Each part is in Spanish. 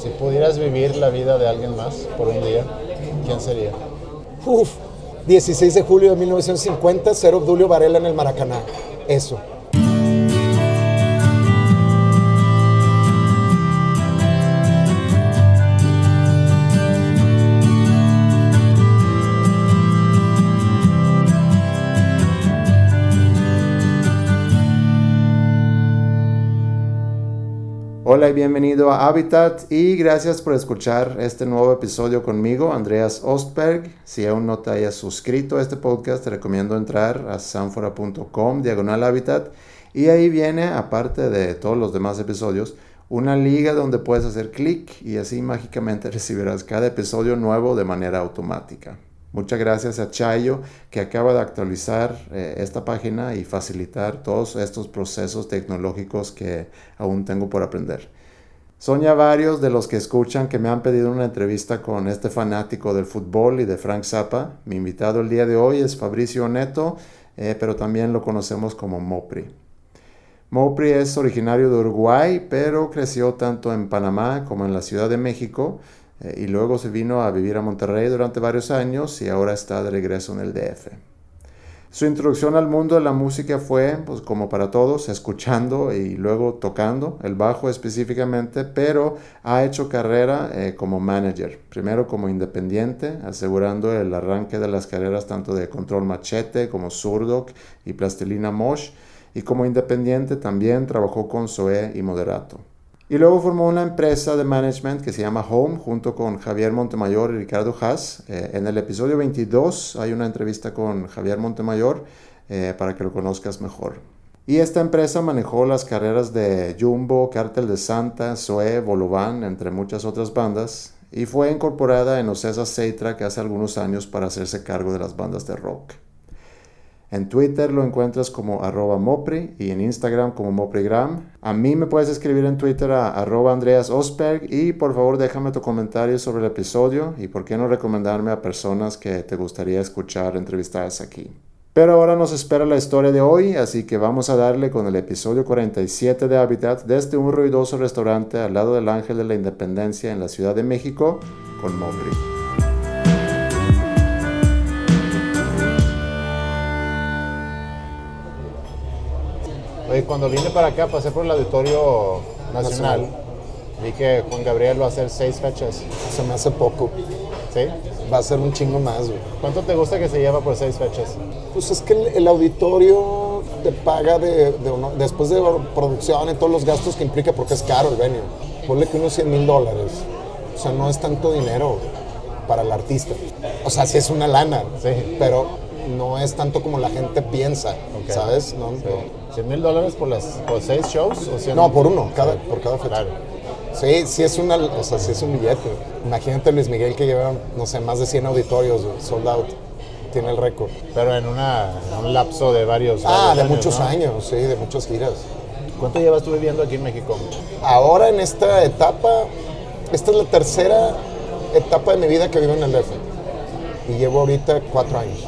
Si pudieras vivir la vida de alguien más por un día, ¿quién sería? Uf, 16 de julio de 1950, Cero Obdulio Varela en el Maracaná. Eso. Y bienvenido a Habitat y gracias por escuchar este nuevo episodio conmigo, Andreas Ostberg. Si aún no te hayas suscrito a este podcast, te recomiendo entrar a sanfora.com, diagonal Habitat, y ahí viene, aparte de todos los demás episodios, una liga donde puedes hacer clic y así mágicamente recibirás cada episodio nuevo de manera automática. Muchas gracias a Chayo que acaba de actualizar eh, esta página y facilitar todos estos procesos tecnológicos que aún tengo por aprender. Son ya varios de los que escuchan que me han pedido una entrevista con este fanático del fútbol y de Frank Zappa. Mi invitado el día de hoy es Fabricio Neto, eh, pero también lo conocemos como Mopri. Mopri es originario de Uruguay, pero creció tanto en Panamá como en la Ciudad de México eh, y luego se vino a vivir a Monterrey durante varios años y ahora está de regreso en el DF. Su introducción al mundo de la música fue, pues como para todos, escuchando y luego tocando, el bajo específicamente, pero ha hecho carrera eh, como manager, primero como independiente, asegurando el arranque de las carreras tanto de Control Machete como Surdoc y Plastilina Mosh, y como independiente también trabajó con Zoé y Moderato. Y luego formó una empresa de management que se llama Home junto con Javier Montemayor y Ricardo Haas. Eh, en el episodio 22 hay una entrevista con Javier Montemayor eh, para que lo conozcas mejor. Y esta empresa manejó las carreras de Jumbo, Cártel de Santa, Zoe, Bolovan, entre muchas otras bandas, y fue incorporada en Ocesa Seitra que hace algunos años para hacerse cargo de las bandas de rock. En Twitter lo encuentras como arroba Mopri y en Instagram como Moprigram. A mí me puedes escribir en Twitter a arroba Andreas Osberg y por favor déjame tu comentario sobre el episodio y por qué no recomendarme a personas que te gustaría escuchar entrevistadas aquí. Pero ahora nos espera la historia de hoy, así que vamos a darle con el episodio 47 de Habitat desde un ruidoso restaurante al lado del Ángel de la Independencia en la Ciudad de México con Mopri. Oye, cuando vine para acá, pasé por el Auditorio Nacional. Vi que Juan Gabriel va a hacer seis fechas. Se me hace poco. ¿Sí? Va a ser un chingo más, güey. ¿Cuánto te gusta que se lleva por seis fechas? Pues es que el, el auditorio te paga de, de uno- después de producción y todos los gastos que implica, porque es caro el venue. Ponle que unos 100 mil dólares. O sea, no es tanto dinero para el artista. O sea, sí es una lana, Sí. pero no es tanto como la gente piensa. ¿sabes? No, Sí. ¿100 mil dólares por, las, por seis shows? O 100? no, por uno, cada, por cada fecha. Claro. Sí, sí es, una, o sea, sí es un billete. Imagínate Luis Miguel que lleva, no sé, más de 100 auditorios, sold out. Tiene el récord. Pero en, una, en un lapso de varios, Ah, varios de años, muchos ¿no? años, sí, de muchas giras. ¿Cuánto llevas tú viviendo aquí en México? Ahora en esta etapa, esta es la tercera etapa de mi vida que vivo en el DF. Y llevo ahorita cuatro años.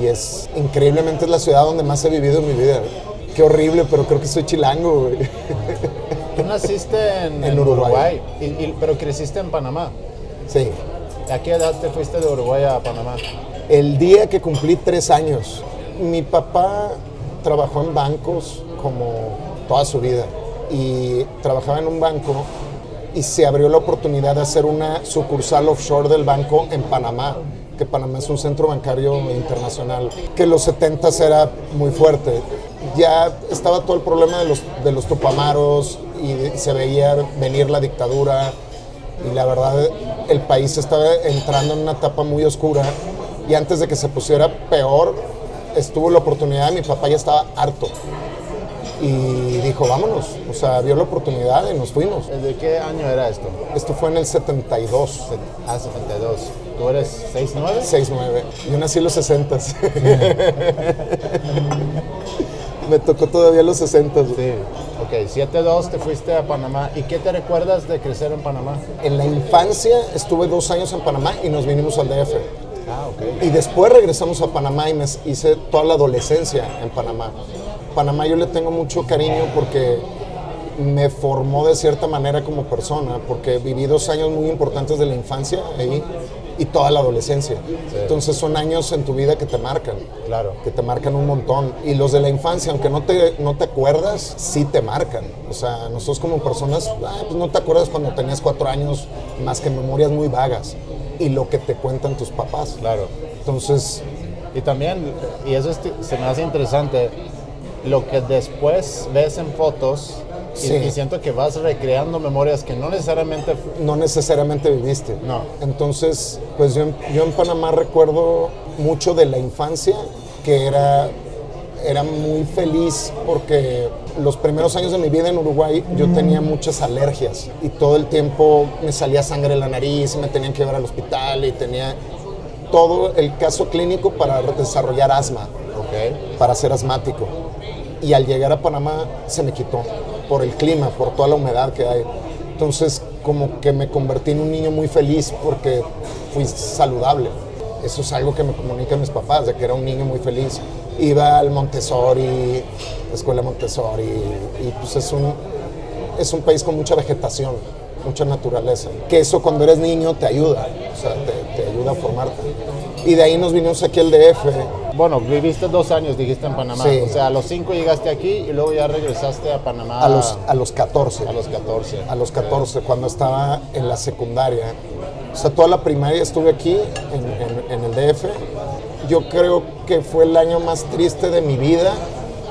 Y es increíblemente es la ciudad donde más he vivido en mi vida. Qué horrible, pero creo que soy chilango, güey. Tú naciste en, En en Uruguay. y- y- pero creciste en Panamá. Sí. ¿A qué edad te fuiste de Uruguay a Panamá? El día que cumplí tres años, mi papá trabajó en bancos como toda su vida. Y trabajaba en un banco y se abrió la oportunidad de hacer una sucursal offshore del banco en Panamá, que Panamá es un centro bancario internacional, que en los 70 era muy fuerte. Ya estaba todo el problema de los, de los tupamaros y se veía venir la dictadura y la verdad el país estaba entrando en una etapa muy oscura y antes de que se pusiera peor estuvo la oportunidad, mi papá ya estaba harto y dijo vámonos, o sea, vio la oportunidad y nos fuimos. ¿De qué año era esto? Esto fue en el 72, Ah, 72. ¿Tú eres 6'9"? 6-9, yo nací en los 60 Me tocó todavía los 60 Sí. Ok, 7'2 te fuiste a Panamá. ¿Y qué te recuerdas de crecer en Panamá? En la infancia estuve dos años en Panamá y nos vinimos al DF. Ah, ok. Y después regresamos a Panamá y me hice toda la adolescencia en Panamá. Panamá yo le tengo mucho cariño porque me formó de cierta manera como persona, porque viví dos años muy importantes de la infancia ahí y toda la adolescencia. Entonces son años en tu vida que te marcan. Claro. Que te marcan un montón. Y los de la infancia, aunque no te, no te acuerdas, sí te marcan. O sea, nosotros como personas, ah, pues no te acuerdas cuando tenías cuatro años, más que memorias muy vagas. Y lo que te cuentan tus papás. Claro. Entonces, Y también, y eso es- se me hace interesante, lo que después ves en fotos Sí. y siento que vas recreando memorias que no necesariamente... no necesariamente viviste. No. Entonces, pues yo, en- yo en Panamá recuerdo mucho de la infancia, que era, era muy feliz porque los primeros años de mi vida en Uruguay yo tenía muchas alergias y todo el tiempo me salía sangre en la nariz y me tenían que llevar al hospital y tenía todo el caso clínico para desarrollar asma Ok. para ser asmático. Y al llegar a Panamá se me quitó por el clima, por toda la humedad que hay. Entonces como que me convertí en un niño muy feliz porque fui saludable. Eso es algo que me comunican mis papás, de que era un niño muy feliz. Iba al Montessori, la escuela Montessori, y pues es un, es un país con mucha vegetación, mucha naturaleza. Que eso cuando eres niño te ayuda, o sea, te, te ayuda a formarte. Y de ahí nos vinimos aquí al DF, Bueno, viviste dos años, dijiste, en Panamá. Sí. O sea, a los cinco llegaste aquí y luego ya regresaste a Panamá a los, a los 14. a los 14. a los 14, cuando estaba en la secundaria. O sea, toda la primaria estuve aquí, en, en- en el DF. Yo creo que fue el año más triste de mi vida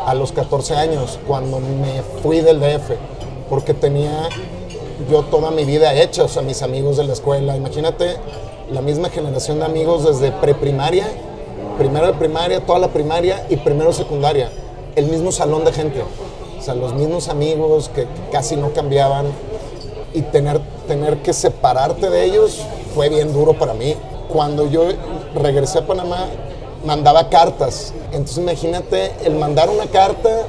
a los 14 años, cuando me fui del DF, porque tenía yo toda mi vida hecha, o sea, mis amigos de la escuela. Imagínate la misma generación de amigos desde preprimaria, primero de primaria, toda la primaria y primero de secundaria. El mismo salón de gente. O sea, los mismos amigos que, que casi no cambiaban y tener, tener que separarte de ellos fue bien duro para mí. Cuando yo regresé a Panamá, mandaba cartas. Entonces imagínate el mandar una carta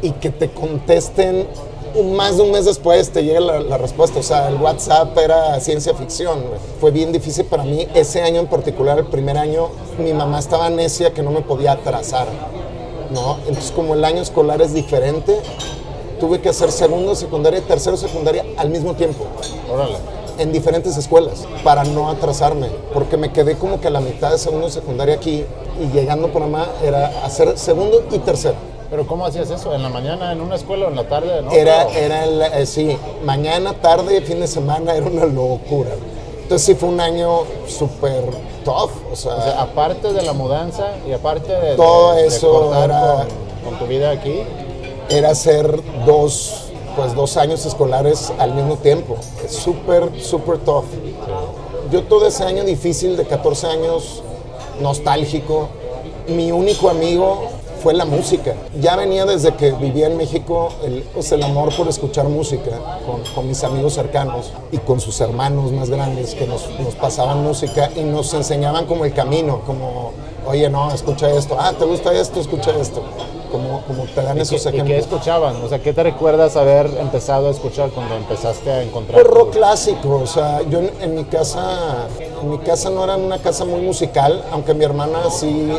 y que te contesten un- más de un mes después te llega la, la respuesta. O sea, el WhatsApp era ciencia ficción. Fue bien difícil para mí. Ese año en particular, el primer año, mi mamá estaba necia que no me podía atrasar. ¿no? Entonces, como el año escolar es diferente, tuve que hacer segundo, secundaria y tercero, secundaria al mismo tiempo Órale. en diferentes escuelas para no atrasarme, porque me quedé como que a la mitad de segundo secundaria aquí y llegando por Panamá era hacer segundo y tercero. Pero ¿cómo hacías eso? ¿En la mañana en una escuela o en la tarde? ¿no? Era, ¿O- era el- eh, sí, mañana, tarde, fin de semana, era una locura. Entonces sí fue un año súper tough, o sea, O sea, aparte de la mudanza y aparte de, de- Todo de eso cortar era- con, con tu vida aquí, era hacer dos, pues dos años escolares al mismo tiempo. Súper, súper tough. Yo todo ese año difícil de 14 años, nostálgico, mi único amigo fue la música. Ya venía desde que vivía en México el, pues el amor por escuchar música con, con mis amigos cercanos y con sus hermanos más grandes que nos, nos pasaban música y nos enseñaban como el camino, como, oye, no, escucha esto, ah, ¿te gusta esto? Escucha esto. Como, como te dan ¿y esos qué, y qué ejemplos. escuchaban? O sea, ¿qué te recuerdas haber empezado a escuchar cuando empezaste a encontrar? Pues rock clásico, o sea, yo en, en mi casa, en mi casa no era una casa muy musical, aunque mi hermana sí,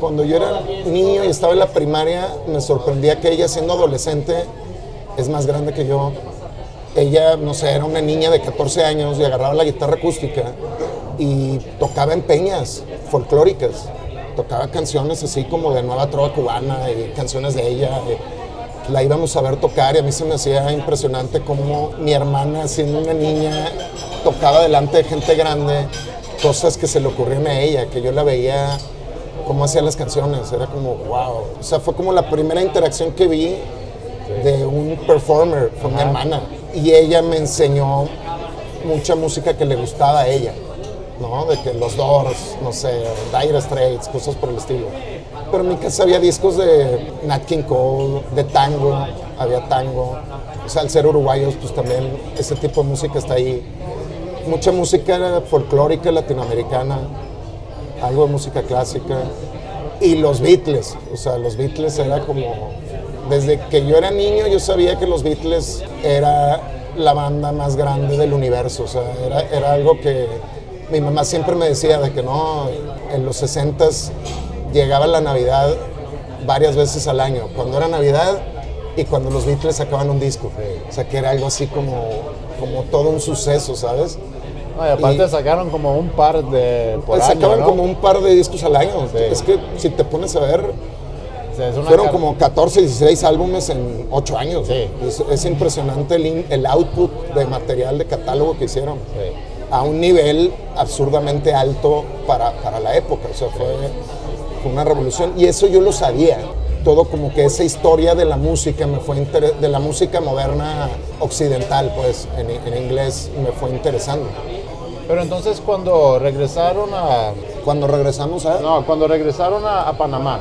cuando yo era niño y estaba en la primaria, me sorprendía que ella siendo adolescente es más grande que yo. Ella, no sé, era una niña de 14 años y agarraba la guitarra acústica y tocaba en peñas folclóricas. Tocaba canciones así como de nueva trova cubana canciones de ella. y la íbamos a ver tocar y a mí se me hacía impresionante cómo mi hermana, siendo una niña, tocaba delante de gente grande cosas que se le ocurrían a ella, que yo la veía cómo hacía las canciones, era como wow. O sea, fue como la primera interacción que vi de un performer, fue mi hermana. Y ella me enseñó mucha música que le gustaba a ella, ¿no? De que los Doors, no sé, Dire Straits, cosas por el estilo. Pero en mi casa había discos de Nat King Cole, de tango, había tango. O sea, al ser uruguayos, pues también ese tipo de música está ahí. Mucha música folclórica latinoamericana, algo de música clásica. Y los Beatles, o sea, los Beatles era como... Desde que yo era niño yo sabía que los Beatles era la banda más grande del universo, o sea, era, era algo que mi mamá siempre me decía de que no, en los 60s llegaba la Navidad varias veces al año. Cuando era Navidad y cuando los Beatles sacaban un disco. O sea, que era algo así como, como todo un suceso, ¿sabes? No, y aparte Y- sacaron como un par de por año, sacaban ¿no? como un par de discos al año. Sí. Es que si te pones a ver, fueron como 14, 16 álbumes en 8 años. Sí. Es, es impresionante el, el output de material de catálogo que hicieron. Sí. A un nivel absurdamente alto para, para la época. O sea, fue, fue una revolución. Y eso yo lo sabía. Todo como que esa historia de la música me fue de la música moderna occidental, pues en, en inglés me fue interesando. Pero entonces cuando regresaron a... Cuando regresamos a... No, cuando regresaron a, a Panamá,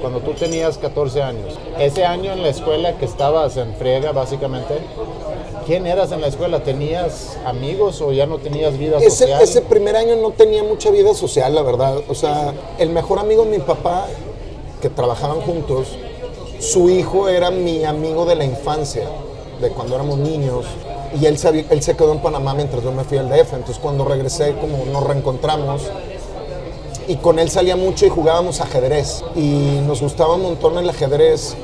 cuando tú tenías 14 años, ese año en la escuela que estabas en friega básicamente, ¿quién eras en la escuela? ¿Tenías amigos o ya no tenías vida Ese, social? ese primer año no tenía mucha vida social, la verdad. O sea, el mejor amigo de mi papá, que trabajaban juntos, su hijo era mi amigo de la infancia, de cuando éramos niños. Y él se, él se quedó en Panamá mientras yo me fui al DF. Entonces cuando regresé, como nos reencontramos, y con él salía mucho y jugábamos ajedrez. Y nos gustaba un montón el ajedrez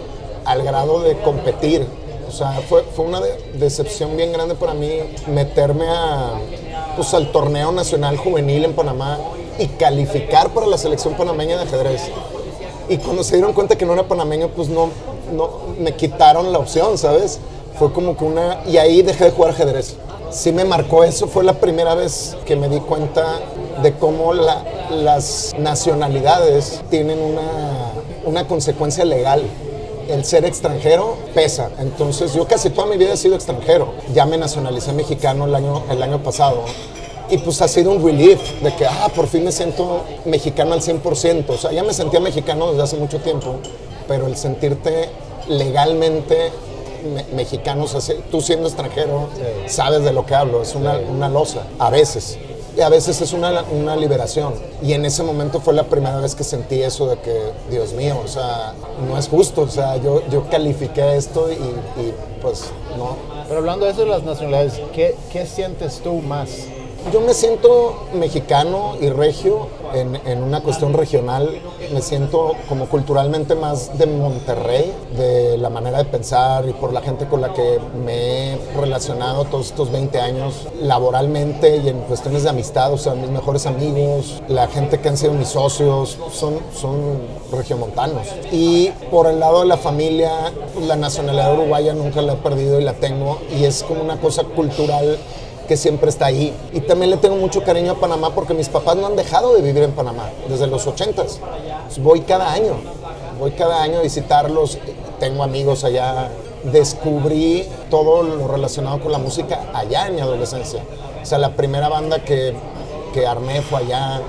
al grado de competir. O sea, fue, fue una de- decepción bien grande para mí meterme a, pues, al torneo nacional juvenil en Panamá y calificar para la selección panameña de ajedrez. Y cuando se dieron cuenta que no era panameño, pues no, no me quitaron la opción, ¿sabes? Fue como que una... Y ahí dejé de jugar ajedrez. Sí me marcó eso, fue la primera vez que me di cuenta de cómo la- las nacionalidades tienen una, una consecuencia legal. El ser extranjero pesa. Entonces yo casi toda mi vida he sido extranjero. Ya me nacionalicé mexicano el año, el año pasado. Y pues ha sido un relief de que, ah, por fin me siento mexicano al 100%. O sea, ya me sentía mexicano desde hace mucho tiempo, pero el sentirte legalmente me- mexicano, o sea, si- tú siendo extranjero, sabes de lo que hablo, es una, una losa, a veces. Y a veces es una, una liberación. Y en ese momento fue la primera vez que sentí eso de que, Dios mío, o sea, no es justo. O sea, yo, yo califiqué esto y, y, pues no, Pero hablando de eso de las nacionalidades, ¿qué, qué sientes tú más? Yo me siento mexicano y regio en, en una cuestión regional. Me siento como culturalmente más de Monterrey, de la manera de pensar y por la gente con la que me he relacionado todos estos 20 años laboralmente y en cuestiones de amistad. O sea, mis mejores amigos, la gente que han sido mis socios, son, son regiomontanos. Y por el lado de la familia, la nacionalidad uruguaya nunca la he perdido y la tengo. Y es como una cosa cultural que siempre está ahí. Y también le tengo mucho cariño a Panamá porque mis papás no han dejado de vivir en Panamá desde los 80s. Voy cada año, voy cada año a visitarlos, tengo amigos allá. Descubrí todo lo relacionado con la música allá en mi adolescencia. O sea, la primera banda que, que armé fue allá,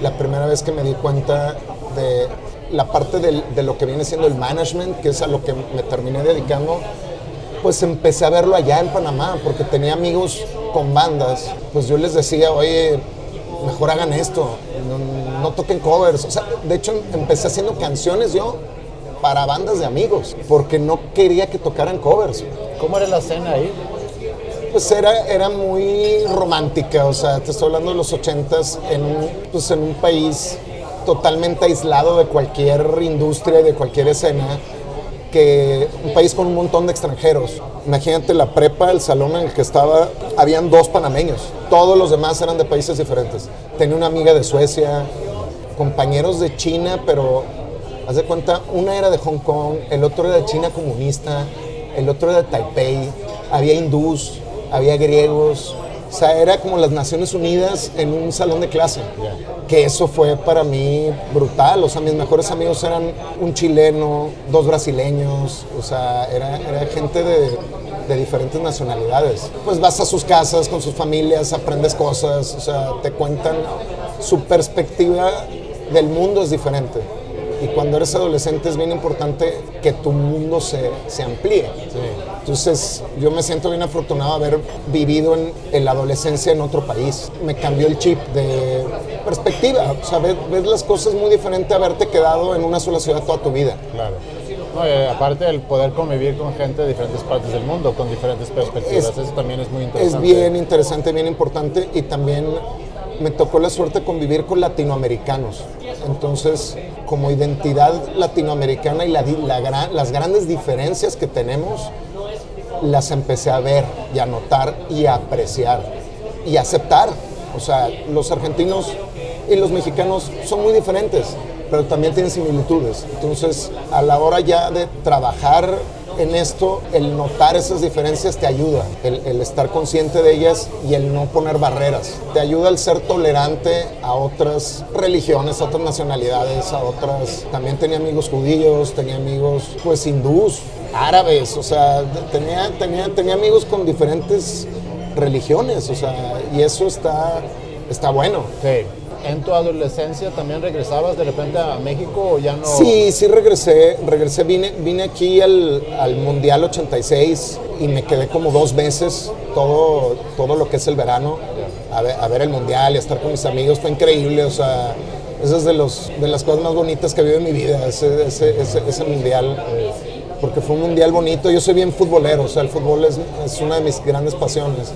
la primera vez que me di cuenta de la parte del- de lo que viene siendo el management, que es a lo que me terminé dedicando, pues empecé a verlo allá en Panamá, porque tenía amigos con bandas. Pues yo les decía, oye, mejor hagan esto, no, no toquen covers. O sea, de hecho empecé haciendo canciones yo para bandas de amigos, porque no quería que tocaran covers. ¿Cómo era la escena ahí? Pues era, era muy romántica, o sea, te estoy hablando de los ochentas en, pues en un país totalmente aislado de cualquier industria y de cualquier escena, que un país con un montón de extranjeros. Imagínate la prepa, el salón en el que estaba, habían dos panameños, todos los demás eran de países diferentes. Tenía una amiga de Suecia, compañeros de China, pero haz de cuenta, una era de Hong Kong, el otro era de China comunista, el otro era de Taipei, había hindús, había griegos, o sea, era como las Naciones Unidas en un salón de clase. Que eso fue para mí brutal, o sea, mis mejores amigos eran un chileno, dos brasileños, o sea, era, era gente de, de diferentes nacionalidades. Pues vas a sus casas con sus familias, aprendes cosas, o sea, te cuentan su perspectiva del mundo es diferente. Y cuando eres adolescente es bien importante que tu mundo se, se amplíe. Entonces yo me siento bien afortunado de haber vivido en, en la adolescencia en otro país. Me cambió el chip de perspectiva. O sea, ves, ves las cosas muy diferente a haberte quedado en una sola ciudad toda tu vida. Claro. No, y aparte el poder convivir con gente de diferentes partes del mundo, con diferentes perspectivas, Es- eso también es muy Es interesante. bien interesante, bien importante y también me tocó la suerte de convivir con latinoamericanos. Entonces, como identidad latinoamericana y las grandes diferencias que tenemos, las empecé a ver y a notar y a apreciar y a aceptar. O sea, los argentinos y los mexicanos son muy diferentes, pero también tienen similitudes. Entonces, a la hora ya de trabajar en esto, el notar esas diferencias te ayuda, el, estar consciente de ellas y el no poner barreras. Te ayuda el ser tolerante a otras religiones, a otras nacionalidades, a otras... También tenía amigos judíos, tenía amigos pues hindús, árabes, o sea, tenía, tenía, tenía amigos con diferentes religiones, o sea, y eso está, está bueno. Sí. ¿En tu adolescencia también regresabas de repente a México o ya no? Sí, sí regresé, regresé, vine, vine aquí al, al Mundial 86 y me quedé como dos meses, todo, todo lo que es el verano, a ver, a ver el Mundial y a estar con mis amigos, fue increíble, o sea, esa es de, los, de las cosas más bonitas que vivo en mi vida, ese, ese, ese, ese Mundial, porque fue un Mundial bonito, yo soy bien futbolero, o sea, el fútbol es, es una de mis grandes pasiones.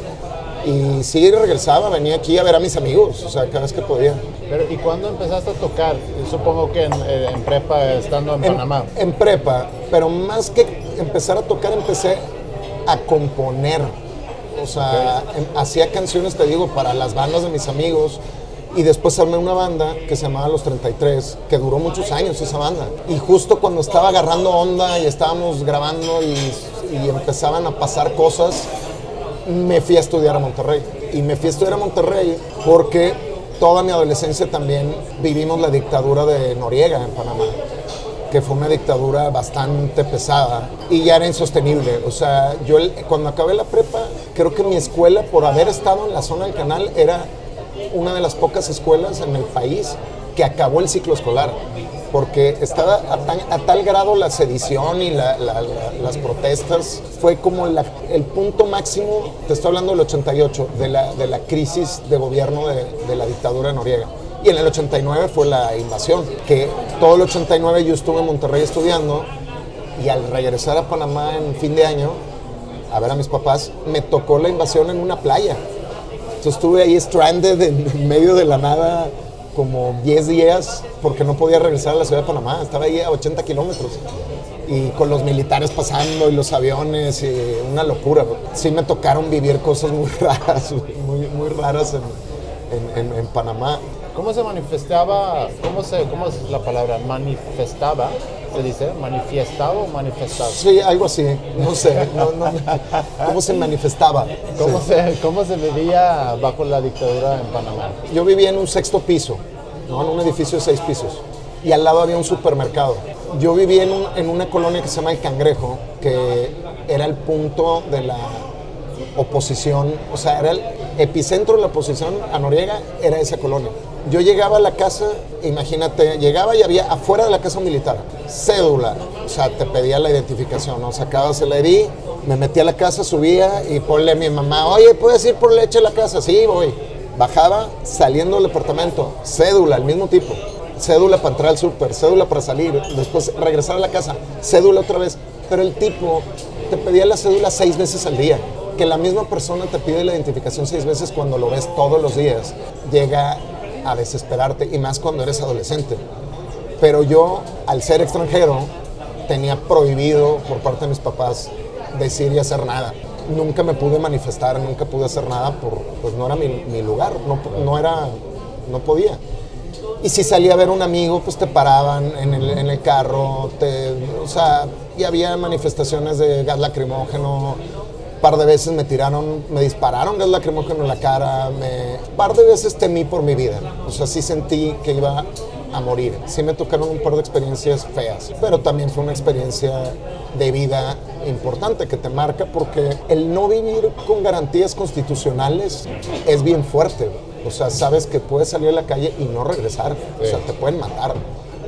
Y sí, regresaba, venía aquí a ver a mis amigos, o sea, cada vez que podía. Pero, ¿Y cuándo empezaste a tocar? Supongo que en, eh, en prepa, estando en, En, Panamá. en prepa, pero más que empezar a tocar, empecé a componer. O sea, em- hacía canciones, te digo, para las bandas de mis amigos. Y después armé una banda que se llamaba Los 33, que duró muchos años esa banda. Y justo cuando estaba agarrando onda y estábamos grabando y, y empezaban a pasar cosas, me fui a estudiar a Monterrey. Y me fui a estudiar a Monterrey porque toda mi adolescencia también vivimos la dictadura de Noriega en Panamá, que fue una dictadura bastante pesada y ya era insostenible. O sea, yo cuando acabé la prepa, creo que mi escuela, por haber estado en la zona del canal, era una de las pocas escuelas en el país que acabó el ciclo escolar. Porque estaba a, tan- a tal grado la sedición y la- la- la- las protestas, fue como el punto máximo, te estoy hablando del 88, de la, de la crisis de gobierno de, la dictadura Noriega. Y en el 89 fue la invasión, que todo el 89 yo estuve en Monterrey estudiando y al regresar a Panamá en fin de año, a ver a mis papás, me tocó la invasión en una playa. Entonces estuve ahí stranded en medio de la nada como 10 días porque no podía regresar a la ciudad de Panamá. Estaba ahí a 80 kilómetros y con los militares pasando y los aviones y una locura. Sí me tocaron vivir cosas muy raras, muy, muy raras en, en- en- en Panamá. ¿Cómo se manifestaba? ¿Cómo, se, ¿Cómo es la palabra? ¿Manifestaba? ¿Se dice? ¿Manifestado o manifestado? Sí, algo así, no sé, no- no- cómo se manifestaba. ¿Cómo, Sí. se, ¿Cómo se vivía bajo la dictadura en Panamá? Yo vivía en un sexto piso, ¿no? en un edificio de seis pisos, y al lado había un supermercado. Yo vivía en, un- en una colonia que se llama El Cangrejo, que era el punto de la oposición, o sea, era el epicentro de la oposición a Noriega, era esa colonia. Yo llegaba a la casa, imagínate, llegaba y había afuera de la casa militar, cédula, o sea, te pedía la identificación, ¿no? Sacabas el ID, me metía a la casa, subía y ponle a mi mamá, oye, ¿puedes ir por leche a la casa? Sí, voy. Bajaba, saliendo del departamento, cédula, el mismo tipo. Cédula para entrar al súper, cédula para salir, después regresar a la casa, cédula otra vez. Pero el tipo te pedía la cédula seis veces al día. Que la misma persona te pide la identificación seis veces cuando lo ves todos los días, llega a desesperarte y más cuando eres adolescente. Pero yo, al ser extranjero, tenía prohibido por parte de mis papás decir y hacer nada. Nunca me pude manifestar, nunca pude hacer nada, por, pues no era mi, mi lugar, no, no, era, no podía. Y si salía a ver a un amigo, pues te paraban en el, en el carro, o sea, y había manifestaciones de gas lacrimógeno. Par de veces me tiraron, me dispararon gas lacrimógeno en la cara. Me, un par de veces temí por mi vida. O sea, sí sentí que iba a morir. Sí me tocaron un par de experiencias feas, pero también fue una experiencia de vida importante que te marca porque el no vivir con garantías constitucionales es bien fuerte. O sea, sabes que puedes salir a la calle y no regresar. O sea, te pueden matar.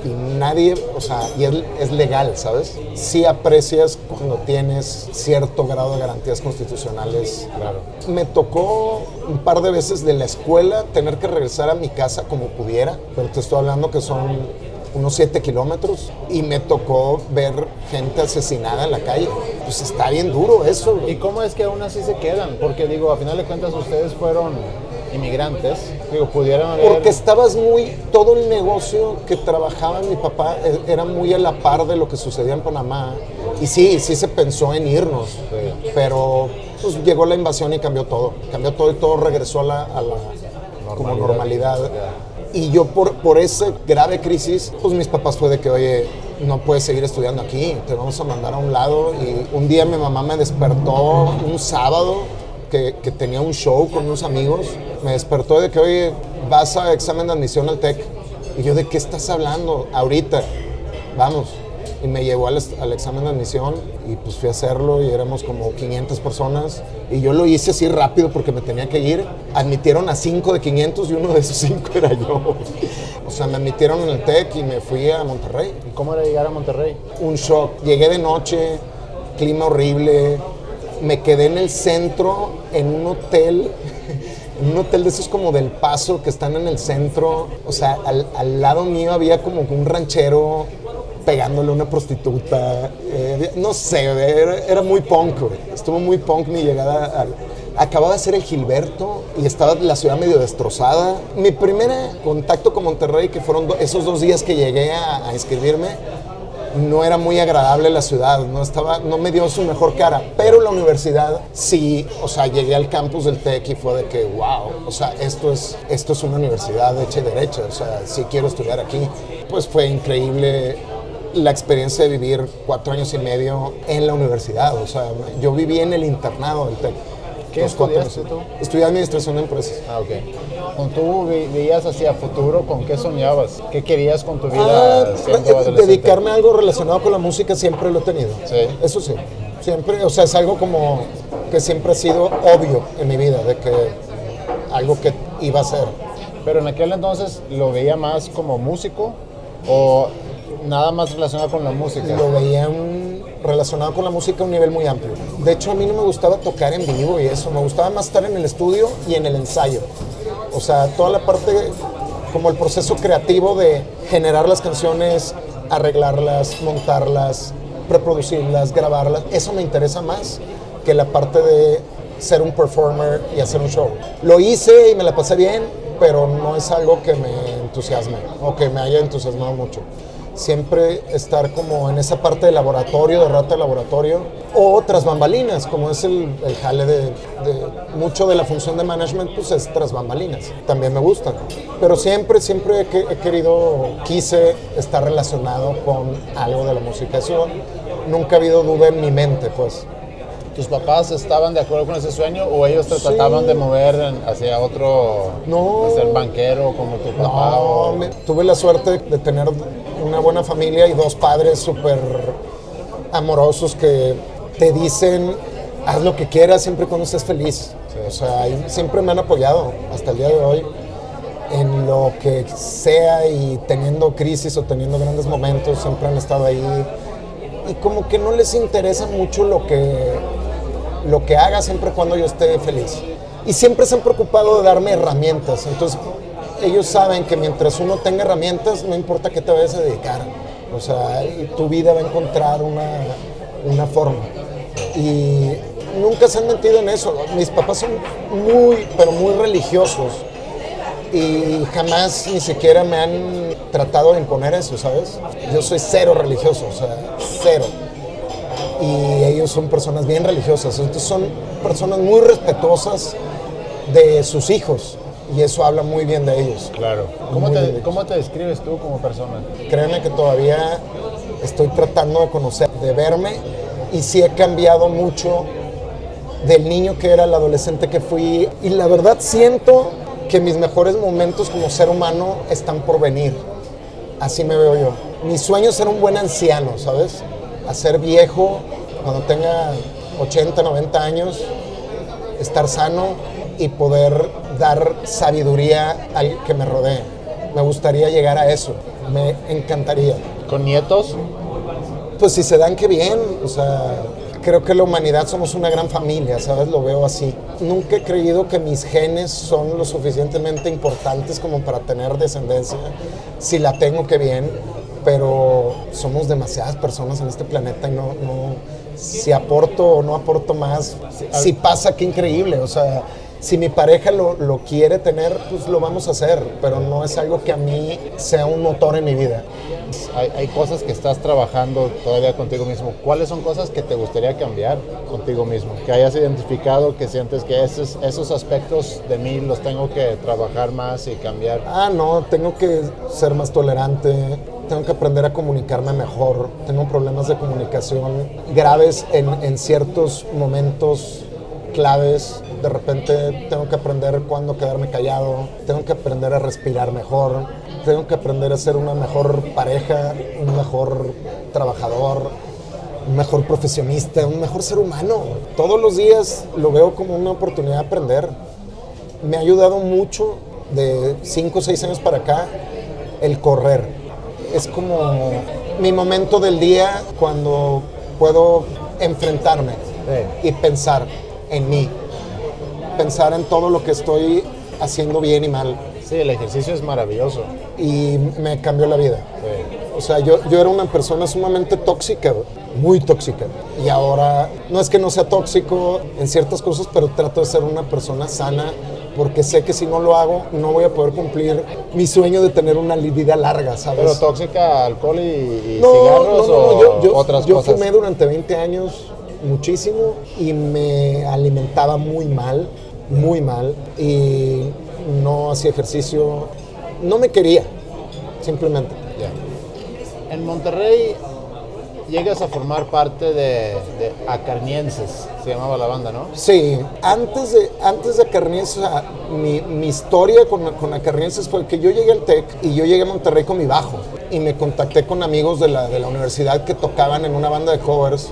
Y nadie, o sea, y es, es legal, ¿sabes? Sí aprecias cuando tienes cierto grado de garantías constitucionales. Claro. Me tocó un par de veces de la escuela tener que regresar a mi casa como pudiera, pero te estoy hablando que son unos 7 kilómetros y me tocó ver gente asesinada en la calle. Pues está bien duro eso. güey. ¿Y cómo es que aún así se quedan? Porque digo, a final de cuentas ustedes fueron inmigrantes Digo, pudieran haber... Porque estabas muy, todo el negocio que trabajaba mi papá eh, era muy a la par de lo que sucedía en Panamá. Y sí, sí se pensó en irnos, Sí. pero pues llegó la invasión y cambió todo. Cambió todo y todo regresó a la, a la como normalidad. Y yo por, por esa grave crisis, pues mis papás fue de que, oye, no puedes seguir estudiando aquí, te vamos a mandar a un lado. Y un día mi mamá me despertó un sábado que, que tenía un show con unos amigos, me despertó de que, oye, vas a examen de admisión al TEC. Y yo, ¿de qué estás hablando? Ahorita, vamos. Y me llevó al, al examen de admisión y pues fui a hacerlo y éramos como 500 personas. Y yo lo hice así rápido porque me tenía que ir. Admitieron a 5 de 500 y uno de esos 5 era yo. O sea, me admitieron en el TEC y me fui a Monterrey ¿Y cómo era llegar a Monterrey? un shock. Llegué de noche, clima horrible. Me quedé en el centro, en un hotel, en un hotel de esos como del Paso que están en el centro. O sea, al, al lado mío había como un ranchero pegándole a una prostituta. Eh, no sé, era, muy punk, güey. Estuvo muy punk mi llegada. Acababa de ser el Gilberto y estaba la ciudad medio destrozada. Mi primer contacto con Monterrey, que fueron esos dos días que llegué a inscribirme, no era muy agradable la ciudad, no, estaba, no me dio su mejor cara, pero la universidad sí, o sea, llegué al campus del TEC y fue de que, wow, o sea, esto es, esto es una universidad hecha y derecha, o sea, sí quiero estudiar aquí. Pues fue increíble la experiencia de vivir cuatro años y medio en la universidad, o sea, yo viví en el internado del TEC. ¿Qué estudiaste tú? Estudié administración de empresas. Ah, ok. Cuando tú ve- veías hacia futuro, ¿con qué soñabas? ¿Qué querías con tu Ah, vida siendo eh, dedicarme a algo relacionado con la música siempre lo he tenido. Sí. Eso sí. Siempre, o sea, es algo como que siempre ha sido obvio en mi vida, de que algo que iba a ser. Pero en aquel entonces lo veía más como músico o nada más relacionado con la música. Lo veía un- relacionado con la música a un nivel muy amplio. De hecho, a mí no me gustaba tocar en vivo y eso, me gustaba más estar en el estudio y en el ensayo. O sea, toda la parte, como el proceso creativo de generar las canciones, arreglarlas, montarlas, preproducirlas, grabarlas, eso me interesa más que la parte de ser un performer y hacer un show. Lo hice y me la pasé bien, pero no es algo que me entusiasme o que me haya entusiasmado mucho siempre estar como en esa parte de laboratorio, de rata de laboratorio, o tras bambalinas, como es el, el jale de, mucho de la función de management, pues es tras bambalinas. También me gustan. Pero siempre, siempre he, he querido, quise estar relacionado con algo de la música. Nunca ha habido duda en mi mente, pues. ¿Tus papás estaban de acuerdo con ese sueño o ellos te Sí. trataban de mover hacia otro, No. de ser banquero como tu papá? No, o- me- tuve la suerte de tener una buena familia y dos padres súper amorosos que te dicen haz lo que quieras siempre y cuando estés feliz. O sea, siempre me han apoyado hasta el día de hoy en lo que sea y teniendo crisis o teniendo grandes momentos, siempre han estado ahí. Y como que no les interesa mucho lo que, lo que haga siempre cuando yo esté feliz. Y siempre se han preocupado de darme herramientas. Entonces, ellos saben que mientras uno tenga herramientas, no importa qué te vayas a dedicar. O sea, tu vida va a encontrar una, una forma. Y nunca se han metido en eso. Mis papás son muy, pero muy religiosos. Y jamás ni siquiera me han tratado de imponer eso, ¿sabes? Yo soy cero religioso, o sea, cero y ellos son personas bien religiosas, entonces son personas muy respetuosas de sus hijos y eso habla muy bien de ellos. Claro. ¿Cómo te. ¿Cómo te describes tú como persona? Créanme que todavía estoy tratando de conocer, de verme y sí he cambiado mucho del niño que era al adolescente que fui y la verdad siento que mis mejores momentos como ser humano están por venir. Así me veo yo. Mi sueño es ser un buen anciano, ¿sabes? A ser viejo cuando tenga 80, 90 años, estar sano y poder dar sabiduría al que me rodee. Me gustaría llegar a eso. Me encantaría. ¿Con nietos? Pues si se dan, qué bien. O sea, creo que la humanidad somos una gran familia, ¿sabes? Lo veo así. Nunca he creído que mis genes son lo suficientemente importantes como para tener descendencia. Si la tengo, qué bien. Pero somos demasiadas personas en este planeta y no, no si aporto o no aporto más, si pasa, qué increíble. O sea, si mi pareja lo, lo, quiere tener, pues lo vamos a hacer, pero no es algo que a mí sea un motor en mi vida. Hay, hay, cosas que estás trabajando todavía contigo mismo. ¿Cuáles son cosas que te gustaría cambiar contigo mismo? Que hayas identificado, que sientes que esos, esos aspectos de mí los tengo que trabajar más y cambiar. Ah, no, tengo que ser más tolerante, tengo que aprender a comunicarme mejor, tengo problemas de comunicación graves en, en ciertos momentos claves. De repente tengo que aprender cuándo quedarme callado, tengo que aprender a respirar mejor, tengo que aprender a ser una mejor pareja, un mejor trabajador, un mejor profesionista, un mejor ser humano. Todos los días lo veo como una oportunidad de aprender. Me ha ayudado mucho de 5 o 6 años para acá el correr. Es como mi momento del día cuando puedo enfrentarme sí. y pensar en mí, pensar en todo lo que estoy haciendo bien y mal. Sí, el ejercicio es maravilloso. Y me cambió la vida. Sí. O sea, yo, yo era una persona sumamente tóxica, muy tóxica. Y ahora, no es que no sea tóxico en ciertas cosas, pero trato de ser una persona sana porque sé que si no lo hago no voy a poder cumplir mi sueño de tener una vida larga, ¿sabes? ¿Pero tóxica, alcohol y, y no, cigarros no, no, o yo, yo, otras yo cosas? fumé durante 20 años muchísimo y me alimentaba muy mal, muy mal y no hacía ejercicio, no me quería, simplemente. En Monterrey llegas a formar parte de, de Acarnienses, se llamaba la banda, ¿no? Sí, antes de, antes de sea, mi, mi, historia con, con Acarnienses fue que yo llegué al TEC y yo llegué a Monterrey con mi bajo y me contacté con amigos de la, de la universidad que tocaban en una banda de covers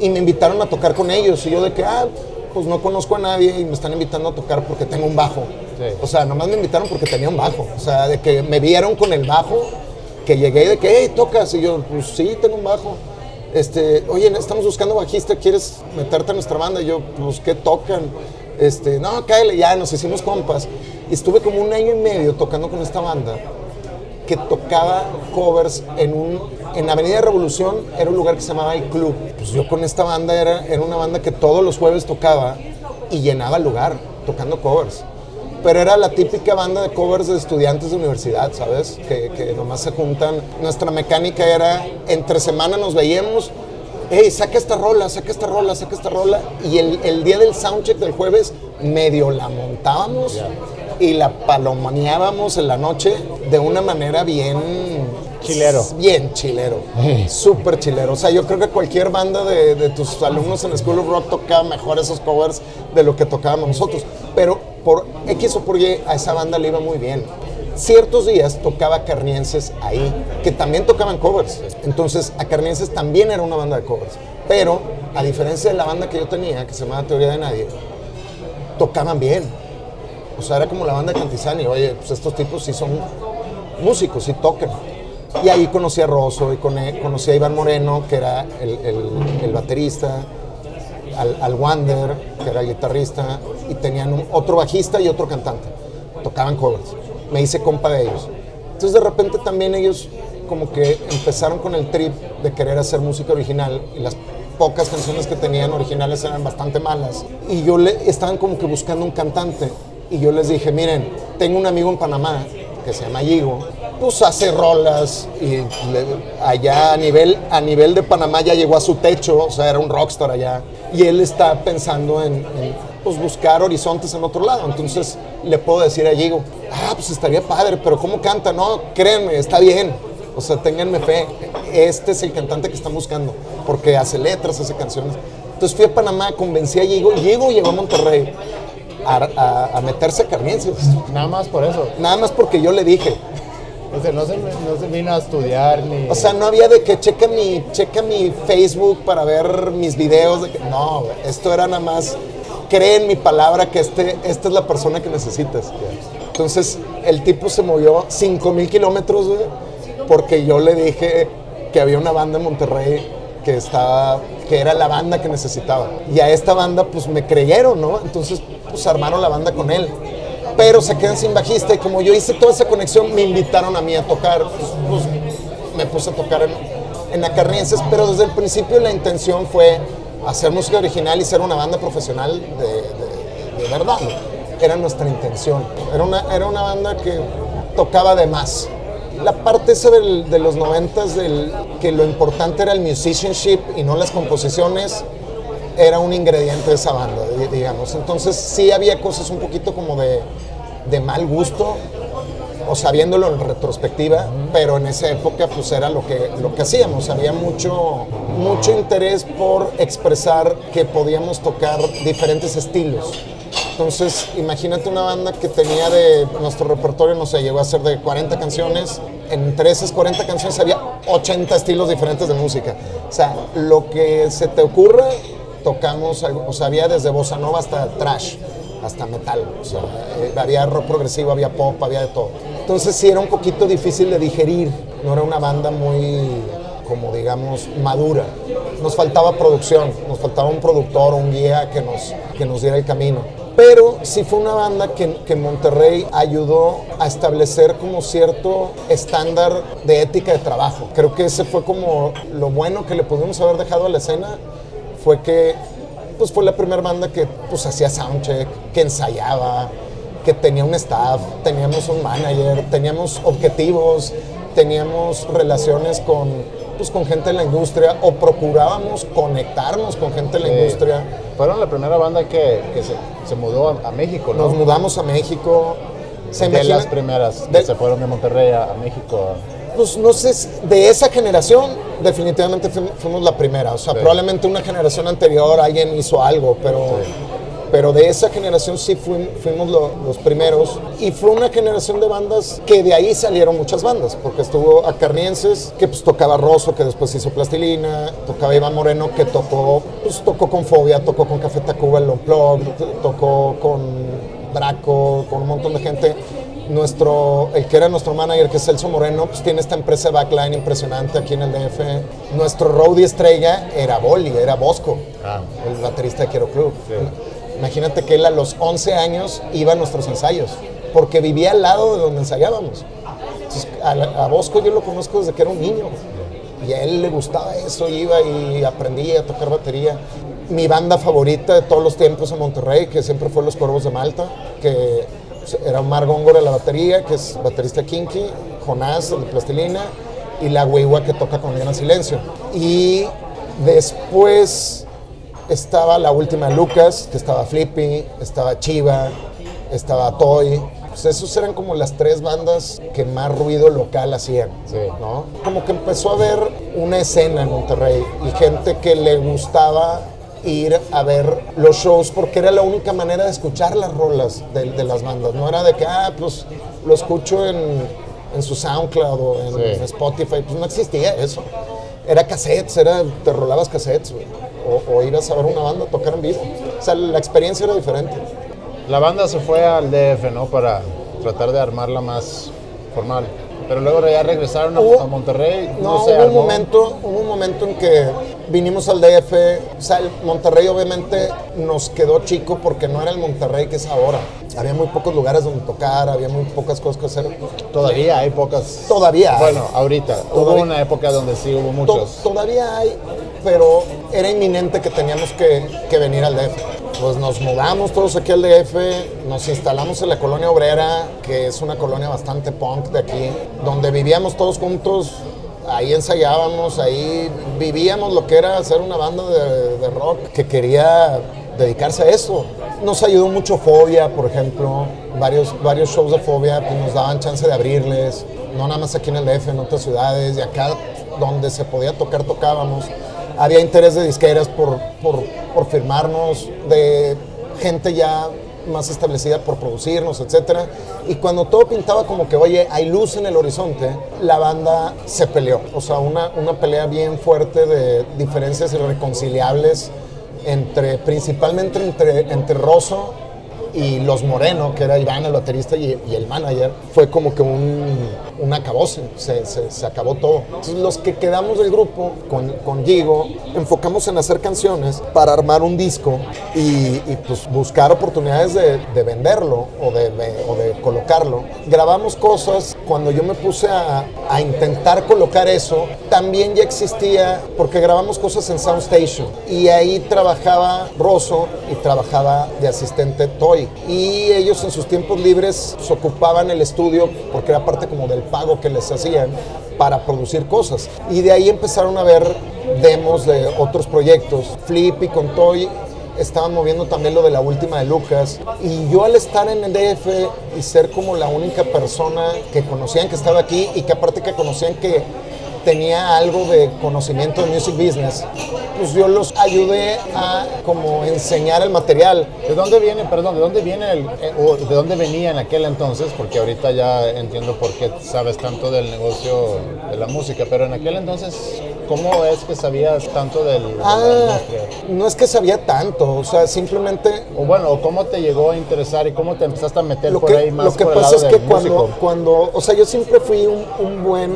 y me invitaron a tocar con ellos y yo de que, ah, pues no conozco a nadie y me están invitando a tocar porque tengo un bajo. Sí. O sea, nomás me invitaron porque tenía un bajo. O sea, de que me vieron con el bajo, que llegué y de que, hey, tocas. Y yo, pues sí, tengo un bajo. Este, oye, estamos buscando bajista, ¿quieres meterte a nuestra banda? Yo, pues, ¿qué tocan? Este, no, cállate, ya, nos hicimos compas. Y estuve como un año y medio tocando con esta banda que tocaba covers en un en Avenida Revolución era un lugar que se llamaba El Club. Pues yo con esta banda era, era una banda que todos los jueves tocaba y llenaba el lugar tocando covers. Pero era la típica banda de covers de estudiantes de universidad, ¿sabes? Que, que nomás se juntan. Nuestra mecánica era, entre semana nos veíamos, hey, saca esta rola, saca esta rola, saca esta rola. Y el, el día del soundcheck del jueves, medio la montábamos yeah. y la palomaneábamos en la noche de una manera bien Chilero. Bien chilero. Súper chilero. O sea, yo creo que cualquier banda de, de, tus alumnos en School of Rock tocaba mejor esos covers de lo que tocábamos nosotros. Pero por X o por Y a esa banda le iba muy bien. Ciertos días tocaba Carnienses ahí, que también tocaban covers. Entonces, a Carnienses también era una banda de covers. Pero, a diferencia de la banda que yo tenía, que se llamaba Teoría de Nadie, tocaban bien. O sea, era como la banda de Cantizani. Oye, pues estos tipos sí son músicos, sí tocan. Y ahí conocí a Rosso y conocí a Iván Moreno, que era el, el baterista, al, al, Wander, que era guitarrista, y tenían otro bajista y otro cantante. Tocaban covers. Me hice compa de ellos. Entonces de repente también ellos como que empezaron con el trip de querer hacer música original y las pocas canciones que tenían originales eran bastante malas. Y yo le estaban como que buscando un cantante. Y yo les dije, miren, tengo un amigo en Panamá que se llama Yigo, pues hace rolas y le, allá a nivel, a nivel de Panamá ya llegó a su techo, o sea, era un rockstar allá. Y él está pensando en, en pues, buscar horizontes en otro lado. Entonces le puedo decir a Yigo, ah, pues estaría padre, pero ¿cómo canta? No, créanme, está bien. O sea, ténganme fe, este es el cantante que están buscando, porque hace letras, hace canciones. Entonces fui a Panamá, convencí a Yigo, y Yigo llegó a Monterrey a, a, a meterse a Carnienses. Nada más por eso. Nada más porque yo le dije. O sea, no se, no se vino a estudiar ni... O sea, no había de que checa mi, checa mi Facebook para ver mis videos. De que, no, esto era nada más, cree en mi palabra que este, esta es la persona que necesitas. Entonces, el tipo se movió 5 mil kilómetros, güey, porque yo le dije que había una banda en Monterrey que estaba, que era la banda que necesitaba. Y a esta banda, pues me creyeron, ¿no? Entonces, pues armaron la banda con él. Pero se quedan sin bajista y como yo hice toda esa conexión, me invitaron a mí a tocar. Pues, pues me puse a tocar en, en Acarnienses, pero desde el principio la intención fue hacer música original y ser una banda profesional de, de, de verdad. Era nuestra intención. Era una, era una banda que tocaba de más. La parte esa del- de los noventas, del, que lo importante era el musicianship y no las composiciones, era un ingrediente de esa banda, di- digamos. Entonces sí había cosas un poquito como de, de mal gusto, o sea, viéndolo en retrospectiva, pero en esa época pues era lo que, lo que hacíamos. Había mucho, mucho interés por expresar que podíamos tocar diferentes estilos. Entonces, imagínate una banda que tenía de nuestro repertorio, no sé, llegó a ser de 40 canciones. Entre esas 40 canciones había 80 estilos diferentes de música. O sea, lo que se te ocurra, tocamos, o sea, había desde bossa nova hasta trash, hasta metal. O sea, eh, había rock progresivo, había pop, había de todo. Entonces, sí era un poquito difícil de digerir. No era una banda muy, como digamos, madura. Nos faltaba producción, nos faltaba un productor, un guía que nos, que nos diera el camino. Pero sí fue una banda que, que Monterrey ayudó a establecer como cierto estándar de ética de trabajo. Creo que ese fue como lo bueno que le pudimos haber dejado a la escena, fue que pues fue la primera banda que pues hacía soundcheck, que ensayaba, que tenía un staff, teníamos un manager, teníamos objetivos, teníamos relaciones con, pues, con gente de la industria o procurábamos conectarnos con gente de la industria. Fueron la primera banda que, que se, se mudó a, a México, ¿no? Nos mudamos a México. ¿Se de imagina- las primeras que de- se fueron de Monterrey a, a México. Pues no sé, si- de esa generación definitivamente fuimos, la primera. O sea, Sí. probablemente una generación anterior alguien hizo algo, pero, pero de esa generación sí fuim- fuimos lo- los primeros. Y fue una generación de bandas que de ahí salieron muchas bandas, porque estuvo Acarnienses, que pues tocaba Rosso, que después hizo Plastilina, tocaba Iván Moreno, que tocó, pues tocó con Fobia, tocó con Café Tacuba, el Unplugged, tocó con Draco, con un montón de gente nuestro, el que era nuestro manager, que es Celso Moreno, pues tiene esta empresa backline impresionante aquí en el DF. Nuestro roadie estrella era Boli, era Bosco, Ah. el baterista de Quiero Club. Sí. Imagínate que él a los 11 años iba a nuestros ensayos, porque vivía al lado de donde ensayábamos. Entonces, a, a Bosco yo lo conozco desde que era un niño. Y a él le gustaba eso, iba y aprendía a tocar batería. Mi banda favorita de todos los tiempos en Monterrey, que siempre fue Los Corvos de Malta, que era Omar Góngora la batería, que es baterista Kinky, Jonás, el de Plastilina, y la Huehua que toca con Gran Silencio. Y después estaba la última Lucas, que estaba Flippy, estaba Chiva, estaba Toy. Pues esos eran como las tres bandas que más ruido local hacían, Sí. ¿no? Como que empezó a haber una escena en Monterrey y gente que le gustaba ir a ver los shows porque era la única manera de escuchar las rolas de, de las bandas. No era de que, ah, pues lo escucho en, en su SoundCloud o en Sí. Spotify. Pues no existía eso. Era cassettes, era, te rolabas cassettes, güey. O, o ibas a ver una banda tocar en vivo. O sea, la experiencia era diferente. La banda se fue al DF, ¿no? Para tratar de armarla más formal. Pero luego ya regresaron a, Hubo- a Monterrey. No, No, se hubo un momento, hubo un momento en que vinimos al DF, o sea, el Monterrey obviamente nos quedó chico porque no era el Monterrey que es ahora. Había muy pocos lugares donde tocar, había muy pocas cosas que hacer. Todavía hay pocas. Todavía hay. Bueno, ahorita. Hubo una época donde sí hubo To- muchos. todavía hay, pero era inminente que teníamos que, que venir al DF. Pues nos mudamos todos aquí al DF, nos instalamos en la colonia obrera, que es una colonia bastante punk de aquí, donde vivíamos todos juntos, ahí ensayábamos, ahí vivíamos lo que era hacer una banda de, de rock que quería dedicarse a eso. Nos ayudó mucho Fobia, por ejemplo, varios, varios shows de Fobia pues, nos daban chance de abrirles, no nada más aquí en el DF, en otras ciudades, y acá donde se podía tocar, tocábamos. Había interés de disqueras por, por, por firmarnos, de gente ya más establecida por producirnos, etc. Y cuando todo pintaba como que, oye, hay luz en el horizonte, la banda se peleó. O sea, una, una pelea bien fuerte de diferencias irreconciliables entre, principalmente entre, entre Rosso y Los Moreno, que era Iván, el baterista y, y el manager. Fue como que un, un acabose, se, se, se acabó todo. Entonces los que quedamos del grupo con, con Gigo, enfocamos en hacer canciones para armar un disco y, y, pues buscar oportunidades de, de venderlo o de, de, o de colocarlo. Grabamos cosas, cuando yo me puse a, a intentar colocar eso, también ya existía, porque grabamos cosas en Soundstation y ahí trabajaba Rosso y trabajaba de asistente Toy. Y ellos en sus tiempos libres se ocupaban el estudio porque era parte como del pago que les hacían para producir cosas. Y de ahí empezaron a ver demos de otros proyectos. Flip y con Toy estaban moviendo también lo de la última de Lucas. Y yo al estar en el DF y ser como la única persona que conocían que estaba aquí y que aparte que conocían que tenía algo de conocimiento de music business, pues yo los ayudé a como enseñar el material. ¿De dónde viene, perdón, de dónde viene el, eh, o de dónde venía en aquel entonces? Porque ahorita ya entiendo por qué sabes tanto del negocio de la música, pero en aquel entonces, ¿cómo es que sabías tanto del, de la Ah, industria? no es que sabía tanto, o sea, simplemente O bueno, ¿cómo te llegó a interesar y cómo te empezaste a meter lo por que, ahí más lo que por el pasa lado es que cuando, músico? cuando, o sea, yo siempre fui un, un buen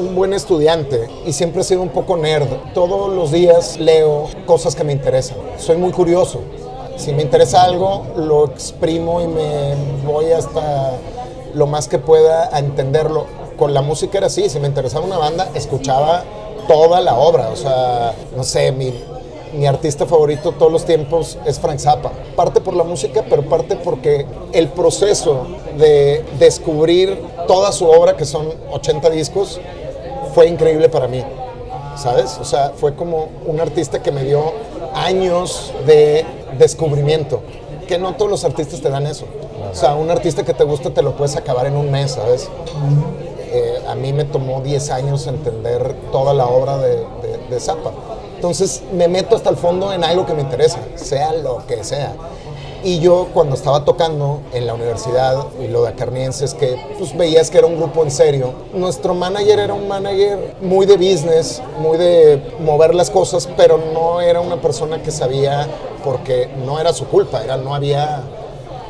un buen estudiante y siempre he sido un poco nerd. Todos los días leo cosas que me interesan. Soy muy curioso. Si me interesa algo, lo exprimo y me voy hasta lo más que pueda a entenderlo. Con la música era así, si me interesaba una banda, escuchaba toda la obra. O sea, no sé, mi, mi artista favorito todos los tiempos es Frank Zappa. Parte por la música, pero parte porque el proceso de descubrir toda su obra, que son 80 discos, fue increíble para mí. ¿Sabes? O sea, fue como un artista que me dio años de descubrimiento. Que no todos los artistas te dan eso. O sea, un artista que te gusta te lo puedes acabar en un mes, ¿sabes? Eh, a mí me tomó 10 años entender toda la obra de, de, de Zappa. Entonces me meto hasta el fondo en algo que me interesa, sea lo que sea. Y yo cuando estaba tocando en la universidad y lo de Acarnienses, que pues veías que era un grupo en serio, nuestro manager era un manager muy de business, muy de mover las cosas, pero no era una persona que sabía porque no era su culpa, era no había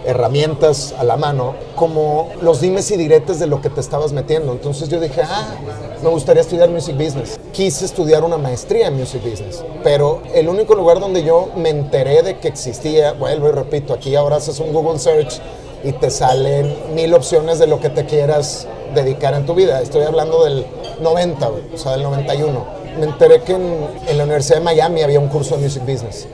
herramientas a la mano, como los dimes y diretes de lo que te estabas metiendo. Entonces yo dije, ah, me gustaría estudiar Music Business. Quise estudiar una maestría en Music Business, pero el único lugar donde yo me enteré de que existía, vuelvo y repito, aquí ahora haces un Google Search y te salen mil opciones de lo que te quieras dedicar en tu vida. Estoy hablando del 90, güey, o sea, del 91. Me enteré que en, en la Universidad de Miami había un curso de Music Business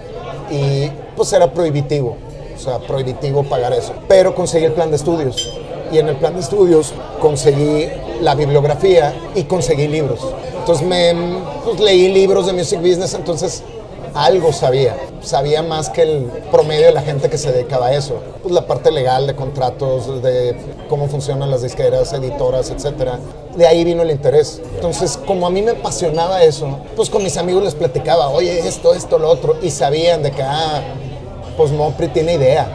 y pues era prohibitivo o sea, prohibitivo pagar eso. Pero conseguí el plan de estudios. Y en el plan de estudios conseguí la bibliografía y conseguí libros. Entonces me pues, leí libros de music business, entonces algo sabía. Sabía más que el promedio de la gente que se dedicaba a eso. Pues la parte legal de contratos, de cómo funcionan las disqueras, editoras, etc. De ahí vino el interés. Entonces, como a mí me apasionaba eso, pues con mis amigos les platicaba, oye, esto, esto, lo otro. Y sabían de que, ah, pues Mopri tiene idea,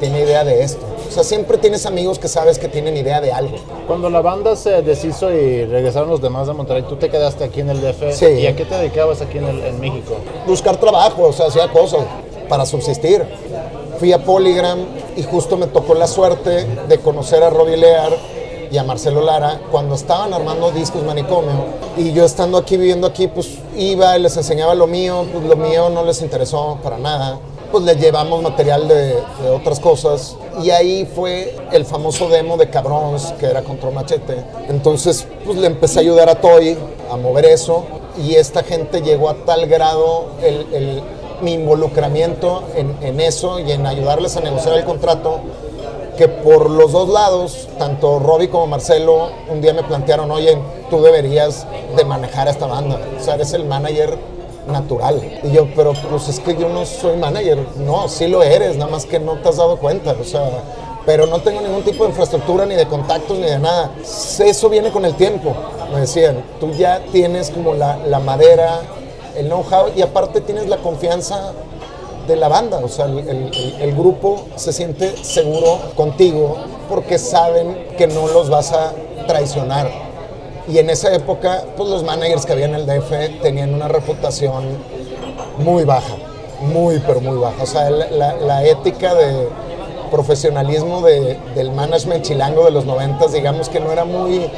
tiene idea de esto. O sea, siempre tienes amigos que sabes que tienen idea de algo. Cuando la banda se deshizo y regresaron los demás de Monterrey, tú te quedaste aquí en el DF. Sí. ¿Y a qué te dedicabas aquí en, el- en México? Buscar trabajo, o sea, hacía cosas para subsistir. Fui a Polygram y justo me tocó la suerte de conocer a Robbie Lear y a Marcelo Lara cuando estaban armando discos manicomio y yo estando aquí viviendo aquí pues iba y les enseñaba lo mío pues lo mío no les interesó para nada pues les llevamos material de, de otras cosas. Y ahí fue el famoso demo de Cabrons que era control machete. Entonces pues le empecé a ayudar a Toy a mover eso. Y esta gente llegó a tal grado el, el- mi involucramiento en, en eso y en ayudarles a negociar el contrato que por los dos lados, tanto Robbie como Marcelo, un día me plantearon, oye, tú deberías de manejar a esta banda, o sea, eres el manager natural. Y yo, pero pues es que yo no soy manager, no, sí lo eres, nada más que no te has dado cuenta, o sea, pero no tengo ningún tipo de infraestructura, ni de contactos, ni de nada. Eso viene con el tiempo, me decían, tú ya tienes como la, la madera, el know-how, y aparte tienes la confianza de la banda, o sea, el, el- el grupo se siente seguro contigo porque saben que no los vas a traicionar. Y en esa época, pues los managers que había en el DF tenían una reputación muy baja, muy, pero muy baja. O sea, la, ética de, profesionalismo de- del management chilango de los noventas, digamos que no era muy,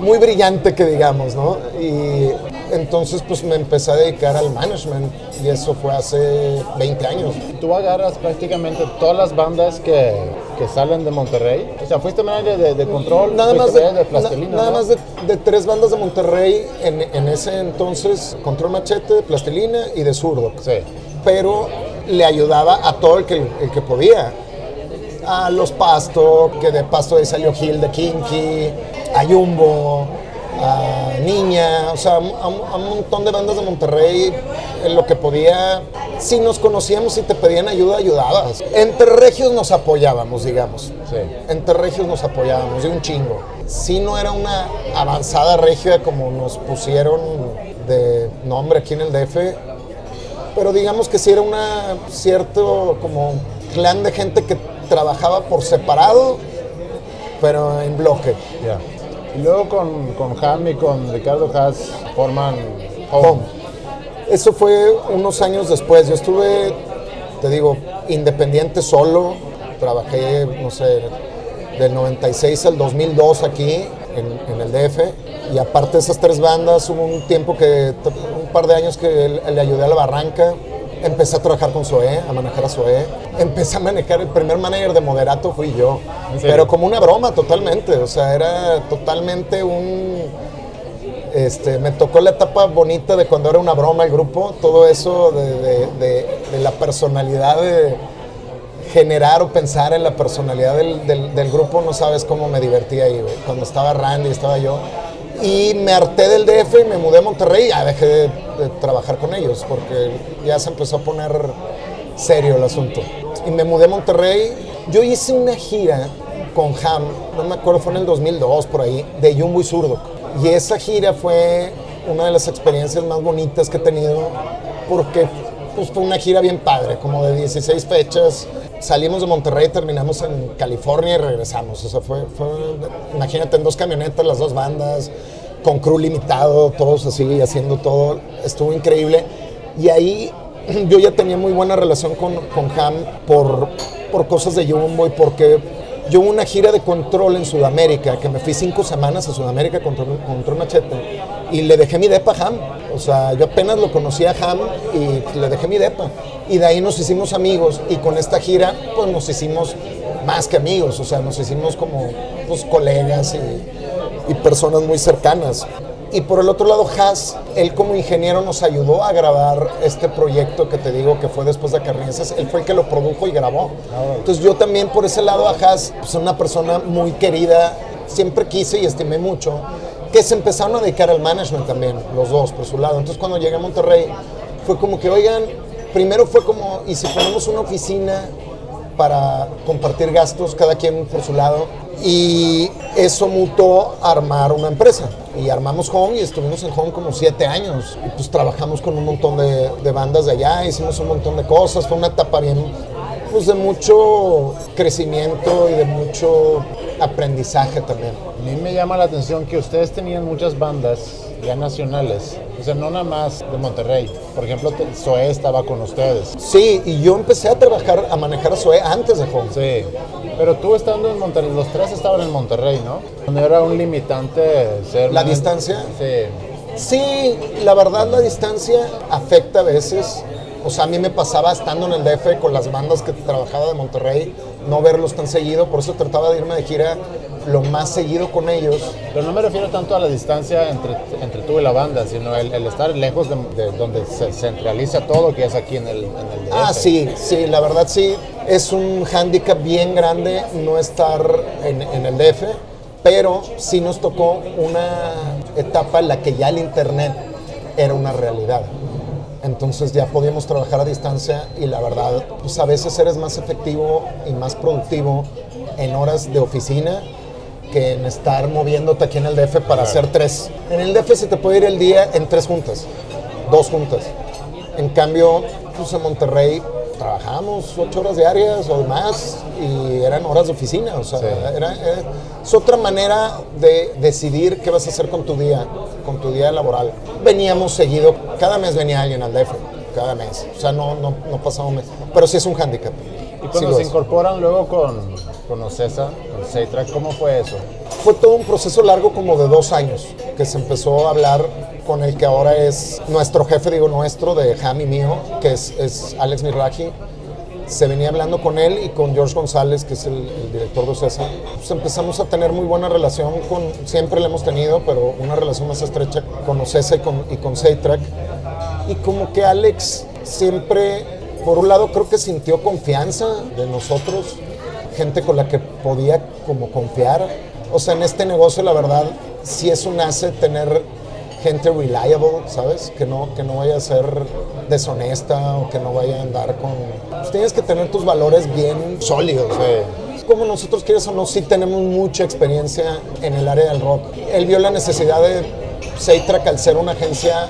muy brillante que digamos, ¿no? Y entonces pues me empecé a dedicar al management y eso fue hace 20 años. Tú agarras prácticamente todas las bandas que, que salen de Monterrey. O sea, fuiste manager de, de control, Nada más de, de plastilina. na- nada ¿no? más de, de tres bandas de Monterrey en, en ese entonces, Control Machete, de Plastilina y de Zurdo. Sí. Pero le ayudaba a todo el que, el que podía. A los Pasto, que de Pasto ahí salió Gil de Kinky, a Jumbo, a Niña, o sea, a, un- a un montón de bandas de Monterrey, en lo que podía. Si nos conocíamos y te pedían ayuda, ayudabas. Entre regios nos apoyábamos, digamos. Sí. Entre regios nos apoyábamos, de un chingo. Sí no era una avanzada regia como nos pusieron de nombre aquí en el DF, pero digamos que sí era una cierto como clan de gente que trabajaba por separado, pero en bloque. Y luego con, con Ham y con Ricardo Haas forman Home. Eso fue unos años después. Yo estuve, te digo, independiente solo. Trabajé, no sé, del 96 al 2002 aquí en, en el DF. Y aparte de esas tres bandas, hubo un tiempo que, un par de años que le ayudé a la Barranca. Empecé a trabajar con Zoé, a manejar a Zoé. Empecé a manejar, el primer manager de Moderato fui yo. Pero como una broma totalmente. O sea, era totalmente un este, me tocó la etapa bonita de cuando era una broma el grupo, todo eso de, de- de- de la personalidad de generar o pensar en la personalidad del, del- del grupo, no sabes cómo me divertía ahí, güey. Cuando estaba Randy, estaba yo. Y me harté del DF y me mudé a Monterrey ya dejé de, de trabajar con ellos porque ya se empezó a poner serio el asunto. Y me mudé a Monterrey. Yo hice una gira con Ham, no me acuerdo, fue en el 2002 por ahí, de Jumbo y Zurdo. Y esa gira fue una de las experiencias más bonitas que he tenido porque pues, fue una gira bien padre, como de 16 fechas. Salimos de Monterrey, terminamos en California y regresamos. O sea, fue, fue imagínate, en dos camionetas, las dos bandas, con crew limitado, todos así, haciendo todo. Estuvo increíble. Y ahí yo ya tenía muy buena relación con, con Ham por, por cosas de Jumbo y porque yo una gira de control en Sudamérica, que me fui cinco semanas a Sudamérica con Control Machete y le dejé mi depa a Ham. O sea, yo apenas lo conocía a Ham y le dejé mi depa. Y de ahí nos hicimos amigos y con esta gira pues nos hicimos más que amigos, o sea, nos hicimos como pues, colegas y, y personas muy cercanas. Y por el otro lado, Haas, él como ingeniero nos ayudó a grabar este proyecto que te digo que fue después de Carnices. Él fue el que lo produjo y grabó. Entonces yo también por ese lado a Haas, pues una persona muy querida, siempre quise y estimé mucho, que se empezaron a dedicar al management también, los dos por su lado. Entonces cuando llegué a Monterrey, fue como que, oigan, primero fue como, ¿y si ponemos una oficina para compartir gastos, cada quien por su lado. Y eso mutó a armar una empresa. Y armamos Home y estuvimos en Home como siete años. Y pues trabajamos con un montón de, de bandas de allá, hicimos un montón de cosas. Fue una etapa bien, pues de mucho crecimiento y de mucho aprendizaje también. A mí me llama la atención que ustedes tenían muchas bandas ya nacionales, o sea, no nada más de Monterrey. Por ejemplo, Zoé estaba con ustedes. Sí, y yo empecé a trabajar, a manejar a Zoe antes de Home. Sí, pero tú estando en Monterrey, los tres estaban en Monterrey, ¿no? No era un limitante ser... ¿La distancia? Sí. Sí, la verdad la distancia afecta a veces. O sea, a mí me pasaba estando en el DF con las bandas que trabajaba de Monterrey, no verlos tan seguido, por eso trataba de irme de gira lo más seguido con ellos. Pero no me refiero tanto a la distancia entre, entre tú y la banda, sino el, el estar lejos de, de donde se centraliza todo, que es aquí en el, en el DF. Ah, sí, sí, la verdad sí, es un hándicap bien grande no estar en, en el DF, pero sí nos tocó una etapa en la que ya el Internet era una realidad. Entonces ya podíamos trabajar a distancia y la verdad, pues a veces eres más efectivo y más productivo en horas de oficina que en estar moviéndote aquí en el DF para hacer tres. En el DF se te puede ir el día en tres juntas, dos juntas. En cambio, pues en Monterrey trabajábamos ocho horas diarias o más y eran horas de oficina. O sea, Sí. era, era- es otra manera de decidir qué vas a hacer con tu día, con tu día laboral. Veníamos seguido, cada mes venía alguien al DF, cada mes. O sea, no, no, no pasaba un mes. Pero sí es un hándicap. Y cuando Sí se incorporan luego con, con Ocesa, con Seitrack, ¿cómo fue eso? Fue todo un proceso largo como de dos años, que se empezó a hablar con el que ahora es nuestro jefe, digo nuestro, de Ham y mío, que es, es Alex Miraji. Se venía hablando con él y con George González, que es el, el director de Ocesa. Pues empezamos a tener muy buena relación con, siempre la hemos tenido, pero una relación más estrecha con Ocesa y con, y con Seitrack. Y como que Alex siempre, por un lado, creo que sintió confianza de nosotros, gente con la que podía como confiar. O sea, en este negocio, la verdad, sí es un asset tener gente reliable, ¿sabes? Que no, que no vaya a ser deshonesta o que no vaya a andar con... Pues tienes que tener tus valores bien sólidos. Como nosotros, quieres o no, sí tenemos mucha experiencia en el área del rock. Él vio la necesidad de Seitrack al ser una agencia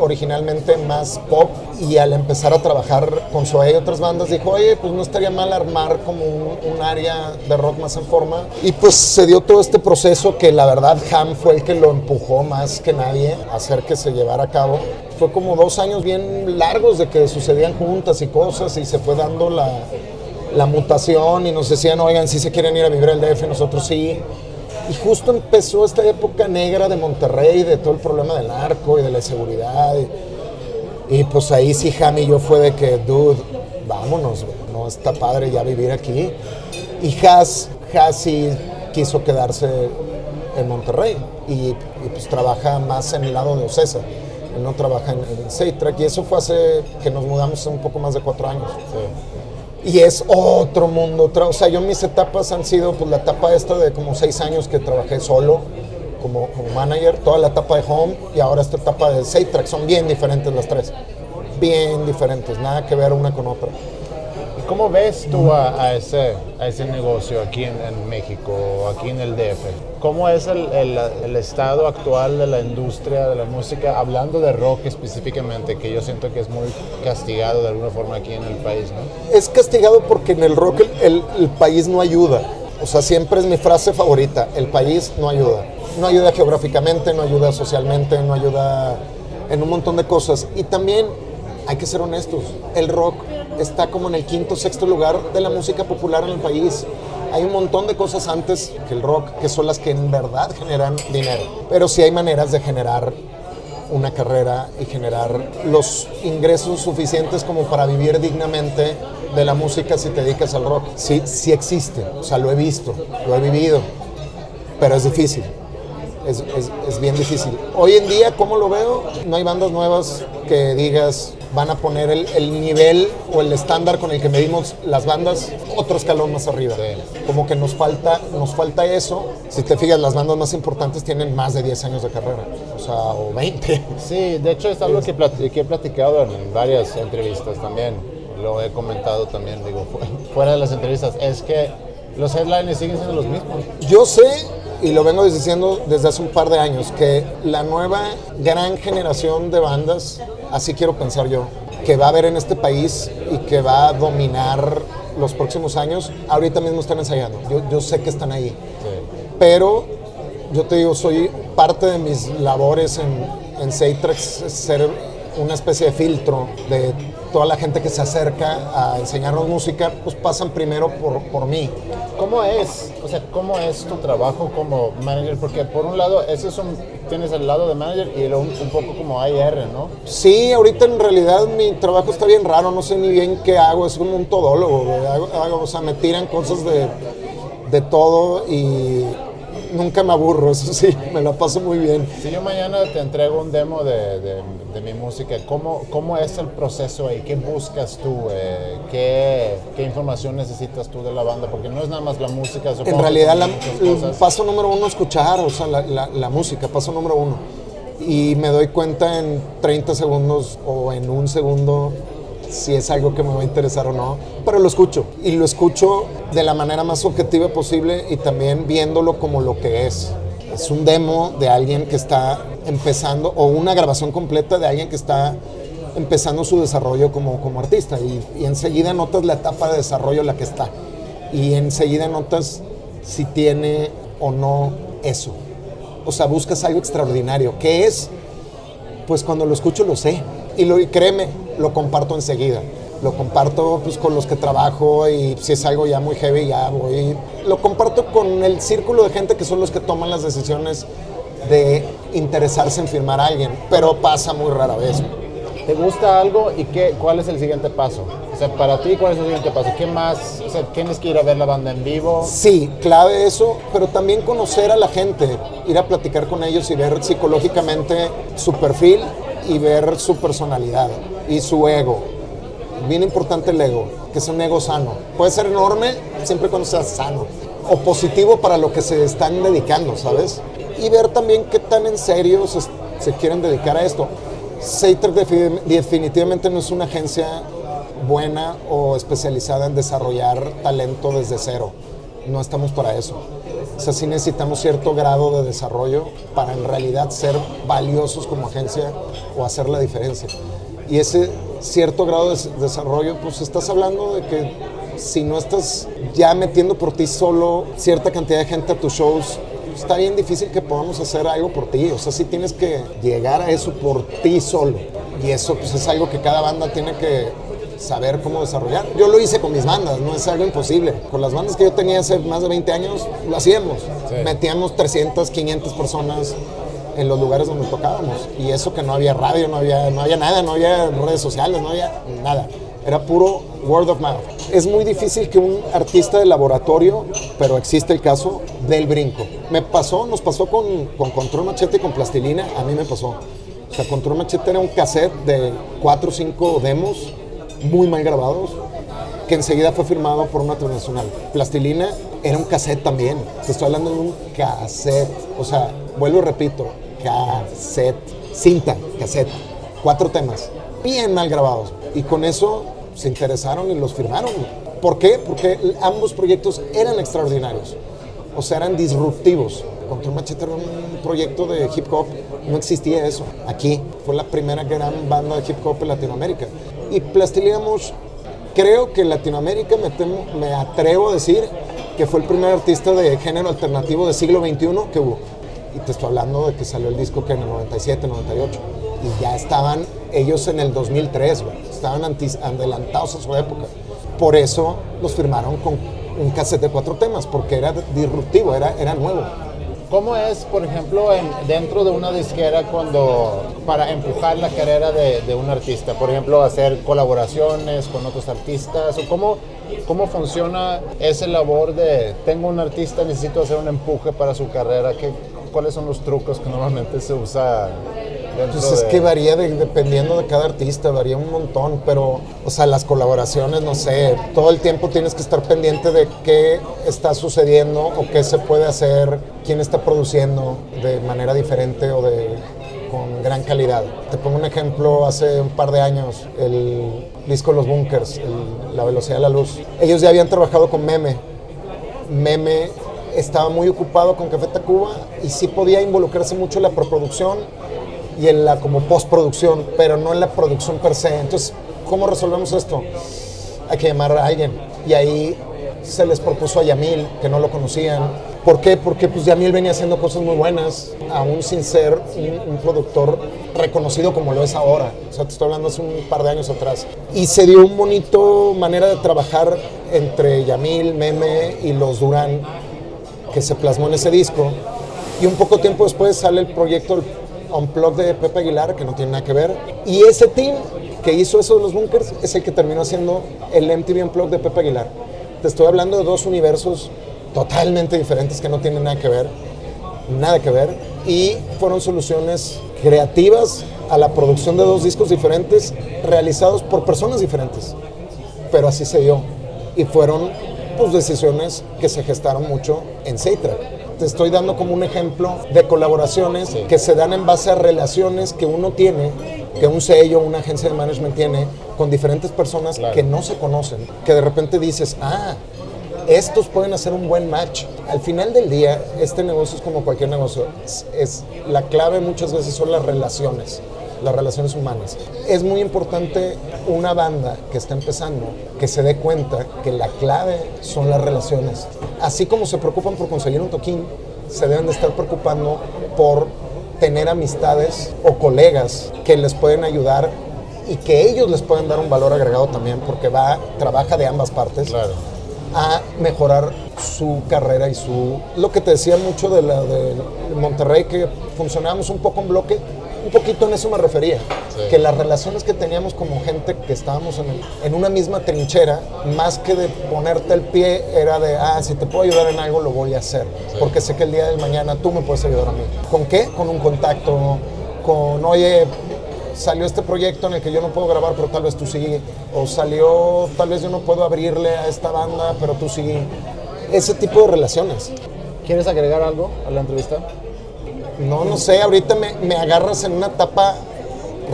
originalmente más pop y al empezar a trabajar con Zoé y otras bandas dijo, oye, pues no estaría mal armar como un, un área de rock más en forma. Y pues se dio todo este proceso que la verdad Ham fue el que lo empujó más que nadie a hacer que se llevara a cabo. Fue como dos años bien largos de que sucedían juntas y cosas y se fue dando la, la mutación y nos decían, oigan, si se quieren ir a vivir al DF, nosotros sí. Y justo empezó esta época negra de Monterrey, de todo el problema del narco y de la seguridad. Y, y pues ahí sí, Ham y yo fue de que, dude, vámonos, güey, no está padre ya vivir aquí. Y Has, Has sí quiso quedarse en Monterrey y, y, pues trabaja más en el lado de Ocesa. Él no trabaja en, en Seitrack y eso fue hace que nos mudamos un poco más de cuatro años. Y es otro mundo, o sea, yo mis etapas han sido, pues la etapa esta de como seis años que trabajé solo como, como manager, toda la etapa de Home y ahora esta etapa de Seitrack, son bien diferentes las tres, bien diferentes, nada que ver una con otra. ¿Y cómo ves tú a, a ese, a ese negocio aquí en, en México, aquí en el DF? ¿Cómo es el, el, el estado actual de la industria de la música, hablando de rock específicamente, que yo siento que es muy castigado de alguna forma aquí en el país, ¿no? Es castigado porque en el rock el, el país no ayuda. O sea, siempre es mi frase favorita, el país no ayuda. No ayuda geográficamente, no ayuda socialmente, no ayuda en un montón de cosas. Y también hay que ser honestos, el rock está como en el quinto, sexto lugar de la música popular en el país. Hay un montón de cosas antes que el rock que son las que en verdad generan dinero. Pero sí hay maneras de generar una carrera y generar los ingresos suficientes como para vivir dignamente de la música si te dedicas al rock. Sí, sí existe, o sea, lo he visto, lo he vivido, pero es difícil. Es, es, es, bien difícil. Hoy en día, ¿cómo lo veo? No hay bandas nuevas que digas van a poner el, el nivel o el estándar con el que medimos las bandas otro escalón más arriba. Sí. Como que nos falta, nos falta eso. Si te fijas, las bandas más importantes tienen más de 10 años de carrera, o sea, o 20. Sí, de hecho es algo que, plat que he platicado en varias entrevistas también. Lo he comentado también, digo, fuera de las entrevistas. Es que los headliners siguen siendo los mismos. Yo sé y lo vengo diciendo desde hace un par de años, que la nueva gran generación de bandas, así quiero pensar yo, que va a haber en este país y que va a dominar los próximos años, ahorita mismo están ensayando. Yo, yo sé que están ahí. Sí. Pero yo te digo, soy parte de mis labores en, en Seitrax, ser una especie de filtro de toda la gente que se acerca a enseñarnos música, pues pasan primero por, por mí. ¿Cómo es? O sea, ¿cómo es tu trabajo como manager? Porque por un lado, ese es un, tienes el lado de manager y un, un poco como AR, ¿no? Sí, ahorita en realidad mi trabajo está bien raro, no sé ni bien qué hago, es como un todólogo, hago, hago, o sea, me tiran cosas de, de todo y nunca me aburro, eso sí, me la paso muy bien. Si yo mañana te entrego un demo de, de, de mi música, ¿cómo, ¿cómo es el proceso ahí? ¿Qué buscas tú? Eh, ¿qué, ¿Qué información necesitas tú de la banda? Porque no es nada más la música. En realidad, la, paso número uno es escuchar, o sea, la, la, la música, paso número uno. Y me doy cuenta en 30 segundos o en un segundo si es algo que me va a interesar o no, pero lo escucho y lo escucho de la manera más objetiva posible y también viéndolo como lo que es. Es un demo de alguien que está empezando o una grabación completa de alguien que está empezando su desarrollo como, como artista y, y enseguida notas la etapa de desarrollo en la que está y enseguida notas si tiene o no eso. O sea, buscas algo extraordinario. ¿Qué es? Pues cuando lo escucho lo sé. Y, lo, y créeme, lo comparto enseguida. Lo comparto pues, con los que trabajo y si es algo ya muy heavy, ya voy. Lo comparto con el círculo de gente que son los que toman las decisiones de interesarse en firmar a alguien, pero pasa muy rara vez. ¿Te gusta algo y qué, cuál es el siguiente paso? O sea, para ti, ¿cuál es el siguiente paso? ¿Qué más? O sea, ¿tienes que ir a ver la banda en vivo? Sí, clave eso, pero también conocer a la gente, ir a platicar con ellos y ver psicológicamente su perfil y ver su personalidad y su ego. Bien importante el ego, que es un ego sano. Puede ser enorme siempre cuando sea sano o positivo para lo que se están dedicando, ¿sabes? Y ver también qué tan en serio se, se quieren dedicar a esto. Sater definitivamente no es una agencia buena o especializada en desarrollar talento desde cero. No estamos para eso. O sea, sí necesitamos cierto grado de desarrollo para en realidad ser valiosos como agencia o hacer la diferencia. Y ese cierto grado de desarrollo, pues estás hablando de que si no estás ya metiendo por ti solo cierta cantidad de gente a tus shows, está bien difícil que podamos hacer algo por ti. O sea, sí tienes que llegar a eso por ti solo. Y eso pues es algo que cada banda tiene que saber cómo desarrollar. Yo lo hice con mis bandas, no es algo imposible. Con las bandas que yo tenía hace más de 20 años, lo hacíamos. Metíamos 300, 500 personas en los lugares donde tocábamos. Y eso que no había radio, no había, no había nada, no había redes sociales, no había nada. Era puro word of mouth. Es muy difícil que un artista de laboratorio, pero existe el caso, dé el brinco. Me pasó, nos pasó con, con Control Machete y con Plastilina, a mí me pasó. O sea, Control Machete era un cassette de 4 o 5 demos muy mal grabados, que enseguida fue firmado por una transnacional. Plastilina era un cassette también. Te estoy hablando de un cassette. O sea, vuelvo y repito, cassette. Cinta, cassette. Cuatro temas. Bien mal grabados. Y con eso se interesaron y los firmaron. ¿Por qué? Porque ambos proyectos eran extraordinarios. O sea, eran disruptivos. Control Machete era un proyecto de hip hop, no existía eso. Aquí fue la primera gran banda de hip hop en Latinoamérica. Y Plastilina creo que en Latinoamérica me, me atrevo a decir que fue el primer artista de género alternativo del siglo XXI que hubo. Y te estoy hablando de que salió el disco en el 97, 98. Y ya estaban ellos en el 2003, estaban adelantados a su época. Por eso los firmaron con un cassette de cuatro temas, porque era disruptivo, era, era nuevo. ¿Cómo es, por ejemplo, en, dentro de una disquera cuando para empujar la carrera de, un artista? Por ejemplo, hacer colaboraciones con otros artistas. ¿O cómo, ¿Cómo funciona esa labor de tengo un artista, necesito hacer un empuje para su carrera? ¿Qué, ¿Cuáles son los trucos que normalmente se usa pues es que varía dependiendo de cada artista, varía un montón, pero, o sea, las colaboraciones, no sé, todo el tiempo tienes que estar pendiente de qué está sucediendo o qué se puede hacer, quién está produciendo de manera diferente o de con gran calidad. Te pongo un ejemplo, hace un par de años, el disco Los Bunkers, La Velocidad de la Luz. Ellos ya habían trabajado con Meme. Meme estaba muy ocupado con Café Tacuba y sí podía involucrarse mucho en la preproducción y en la como postproducción, pero no en la producción per se. Entonces, ¿cómo resolvemos esto? Hay que llamar a alguien. Y ahí se les propuso a Yamil, que no lo conocían. ¿Por qué? Porque pues Yamil venía haciendo cosas muy buenas, aún sin ser un, productor reconocido como lo es ahora. O sea, te estoy hablando hace un par de años atrás. Y se dio un bonito manera de trabajar entre Yamil, Meme y los Durán, que se plasmó en ese disco. Y un poco tiempo después sale el proyecto Unplug de Pepe Aguilar, que no tiene nada que ver. Y ese team que hizo eso de los bunkers es el que terminó haciendo el MTV Unplug de Pepe Aguilar. Te estoy hablando de dos universos totalmente diferentes que no tienen nada que ver, nada que ver. Y fueron soluciones creativas a la producción de dos discos diferentes realizados por personas diferentes. Pero así se dio. Y fueron pues, decisiones que se gestaron mucho en Seitra te estoy dando como un ejemplo de colaboraciones que se dan en base a relaciones que uno tiene, que un sello, una agencia de management tiene con diferentes personas que no se conocen, que de repente dices, ah, estos pueden hacer un buen match. Al final del día, este negocio es como cualquier negocio. es, la clave muchas veces son las relaciones las relaciones humanas. Es muy importante una banda que está empezando que se dé cuenta que la clave son las relaciones. Así como se preocupan por conseguir un toquín, se deben de estar preocupando por tener amistades o colegas que les pueden ayudar y que ellos les pueden dar un valor agregado también porque va, trabaja de ambas partes Claro. a mejorar su carrera y su... Lo que te decía mucho de, la, de Monterrey, que funcionábamos un poco en bloque, un poquito en eso me refería, Sí. que las relaciones que teníamos como gente que estábamos en, el- en una misma trinchera, más que de ponerte el pie, era de, ah, si te puedo ayudar en algo, lo voy a hacer, porque sé que el día del mañana tú me puedes ayudar a mí. ¿Con qué? Con un contacto, con, oye, salió este proyecto en el que yo no puedo grabar, pero tal vez tú sí. O salió, tal vez yo no puedo abrirle a esta banda, pero tú sí. Ese tipo de relaciones. ¿Quieres agregar algo a la entrevista? No, no sé, ahorita me, me agarras en una etapa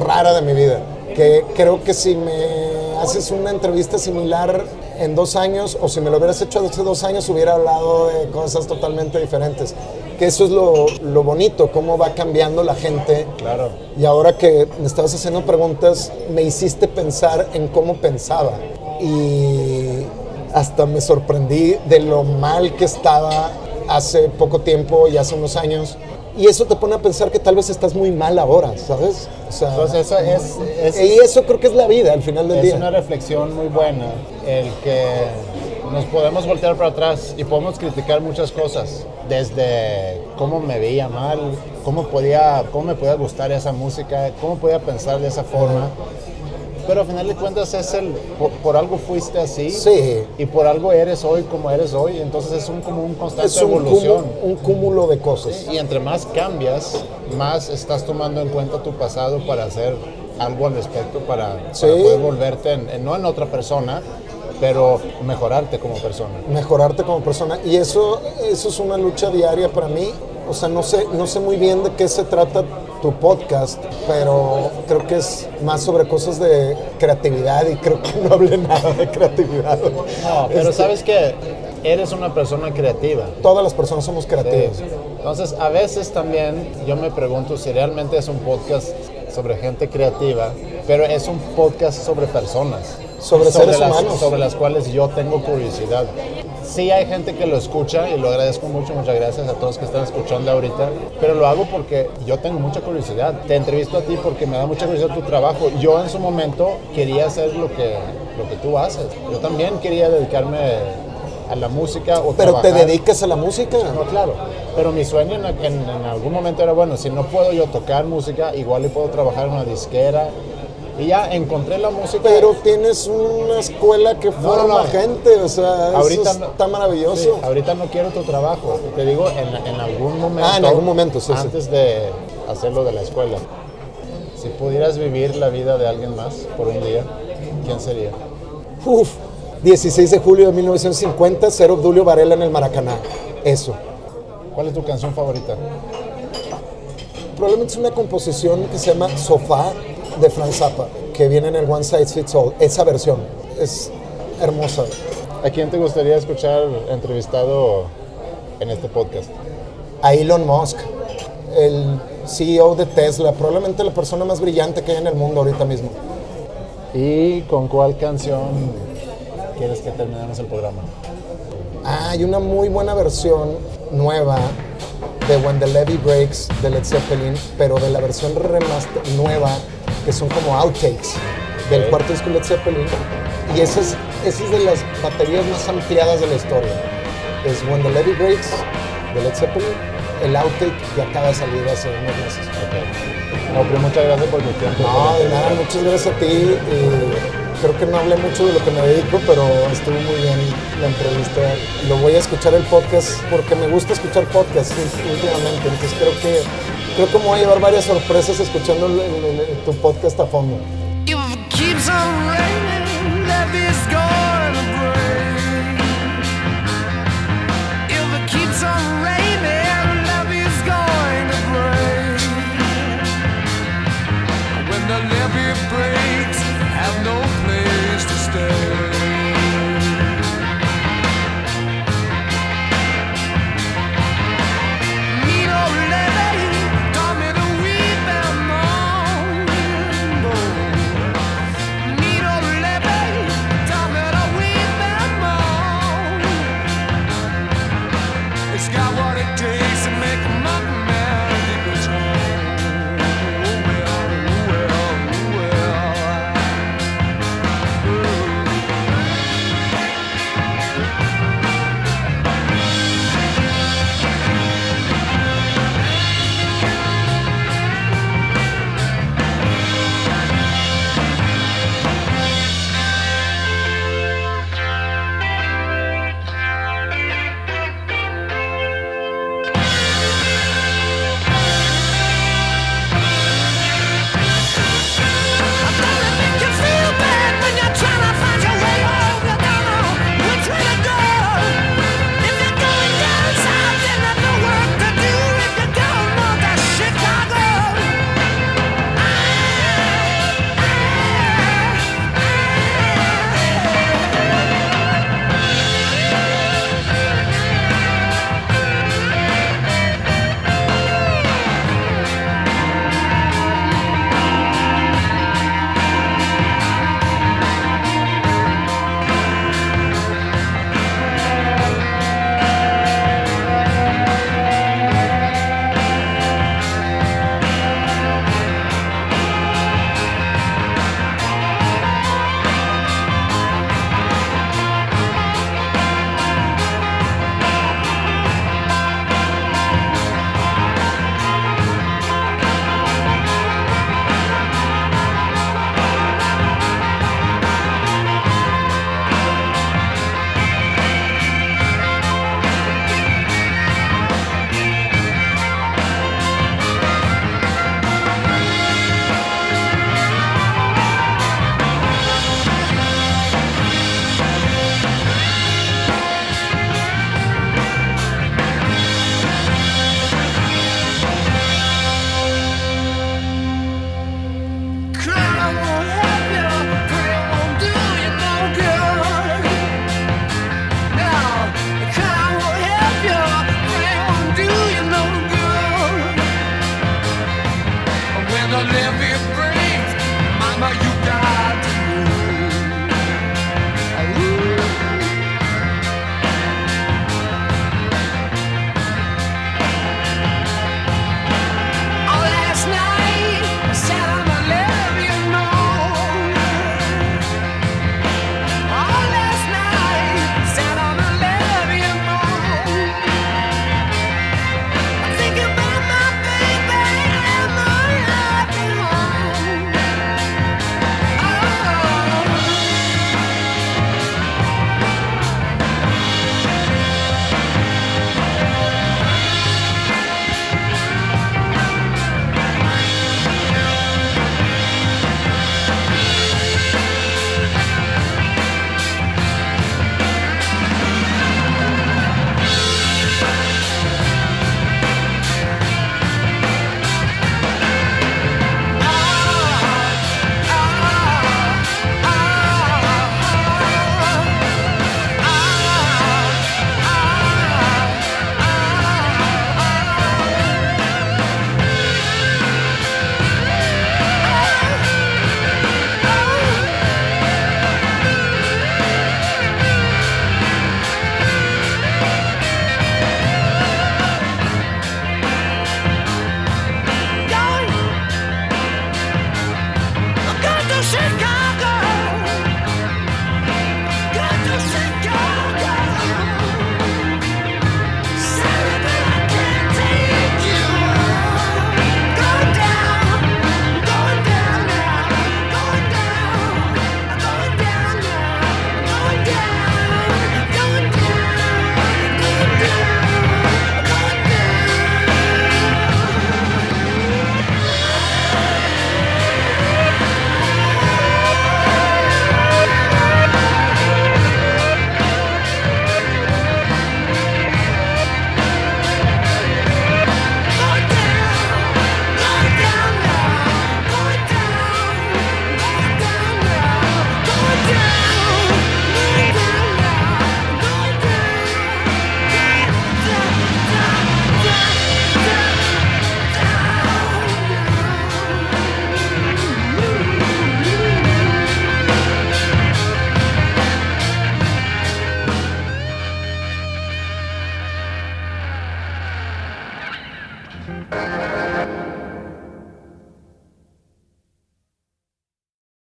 rara de mi vida. Que creo que si me haces una entrevista similar en dos años, o si me lo hubieras hecho hace dos años, hubiera hablado de cosas totalmente diferentes. Que eso es lo, lo bonito, cómo va cambiando la gente. Claro. Y ahora que me estabas haciendo preguntas, me hiciste pensar en cómo pensaba. Y hasta me sorprendí de lo mal que estaba hace poco tiempo y hace unos años. Y eso te pone a pensar que tal vez estás muy mal ahora, ¿sabes? O sea, Entonces eso es, es, y eso creo que es la vida al final del es día. una reflexión muy buena, el que nos podemos voltear para atrás y podemos criticar muchas cosas, desde cómo me veía mal, cómo, podía, cómo me podía gustar esa música, cómo podía pensar de esa forma. Pero al final de cuentas es el, por, por algo fuiste así Sí. y por algo eres hoy como eres hoy, entonces es un, como un constante Es un evolución. cúmulo, un cúmulo de cosas. Y entre más cambias, más estás tomando en cuenta tu pasado para hacer algo al respecto, para, poder volverte, en- en- no en otra persona, pero mejorarte como persona. mejorarte como persona. Y eso, eso es una lucha diaria para mí. O sea, no sé, no sé muy bien de qué se trata tu podcast, pero creo que es más sobre cosas de creatividad y creo que no hablé nada de creatividad. No, pero Este, sabes que eres una persona creativa. Todas las personas somos creativas. Sí. Entonces, a veces también yo me pregunto si realmente es un podcast sobre gente creativa, pero es un podcast sobre personas. Sobre seres las, humanos. Sobre las cuales yo tengo curiosidad. Sí hay gente que lo escucha y lo agradezco mucho, muchas gracias a todos que están escuchando ahorita, pero lo hago porque yo tengo mucha curiosidad. Te entrevisto a ti porque me da mucha curiosidad tu trabajo. Yo en su momento quería hacer lo que, lo que tú haces. Yo también quería dedicarme a la música o Pero te dedicas a la música. No, claro. Pero mi sueño en, en- en algún momento era, bueno, si no puedo yo tocar música, igual y puedo trabajar en una disquera. Y ya encontré la música. Pero tienes una escuela que no, forma no. gente, o sea, ahorita no- está maravilloso. Sí, ahorita no quiero tu trabajo. Te digo, en, en algún momento. Ah, en algún momento, sí, sí. Antes de hacerlo de la escuela. Si pudieras vivir la vida de alguien más por un día, ¿quién sería? Uf, 16 de julio de 1950, Cero Obdulio Varela en el Maracaná. Eso. ¿Cuál es tu canción favorita? Probablemente es una composición que se llama Sofá de Franz Zappa, que viene en el One Size Fits All. Esa versión es hermosa. ¿A quién te gustaría escuchar entrevistado en este podcast? A Elon Musk, el CEO de Tesla, probablemente la persona más brillante que hay en el mundo ahorita mismo. ¿Y con cuál canción quieres que terminemos el programa? Ah, hay una muy buena versión nueva de When the Levy Breaks de Led Zeppelin, pero de la versión remaster nueva, que son como outtakes del cuarto disco de Led Zeppelin. Y esa es, esa es de las baterías más ampliadas de la historia. Es When the Levy Breaks de Led Zeppelin, el outtake que acaba de salir hace unos meses. No, pero muchas gracias por tu tiempo. No, de nada, muchas gracias a ti. eh, creo que no hablé mucho de lo que me dedico, pero estuvo muy bien la entrevista. Lo voy a escuchar el podcast porque me gusta escuchar podcasts últimamente. Entonces creo que creo que me voy a llevar varias sorpresas escuchando el- el- el- tu podcast a fondo.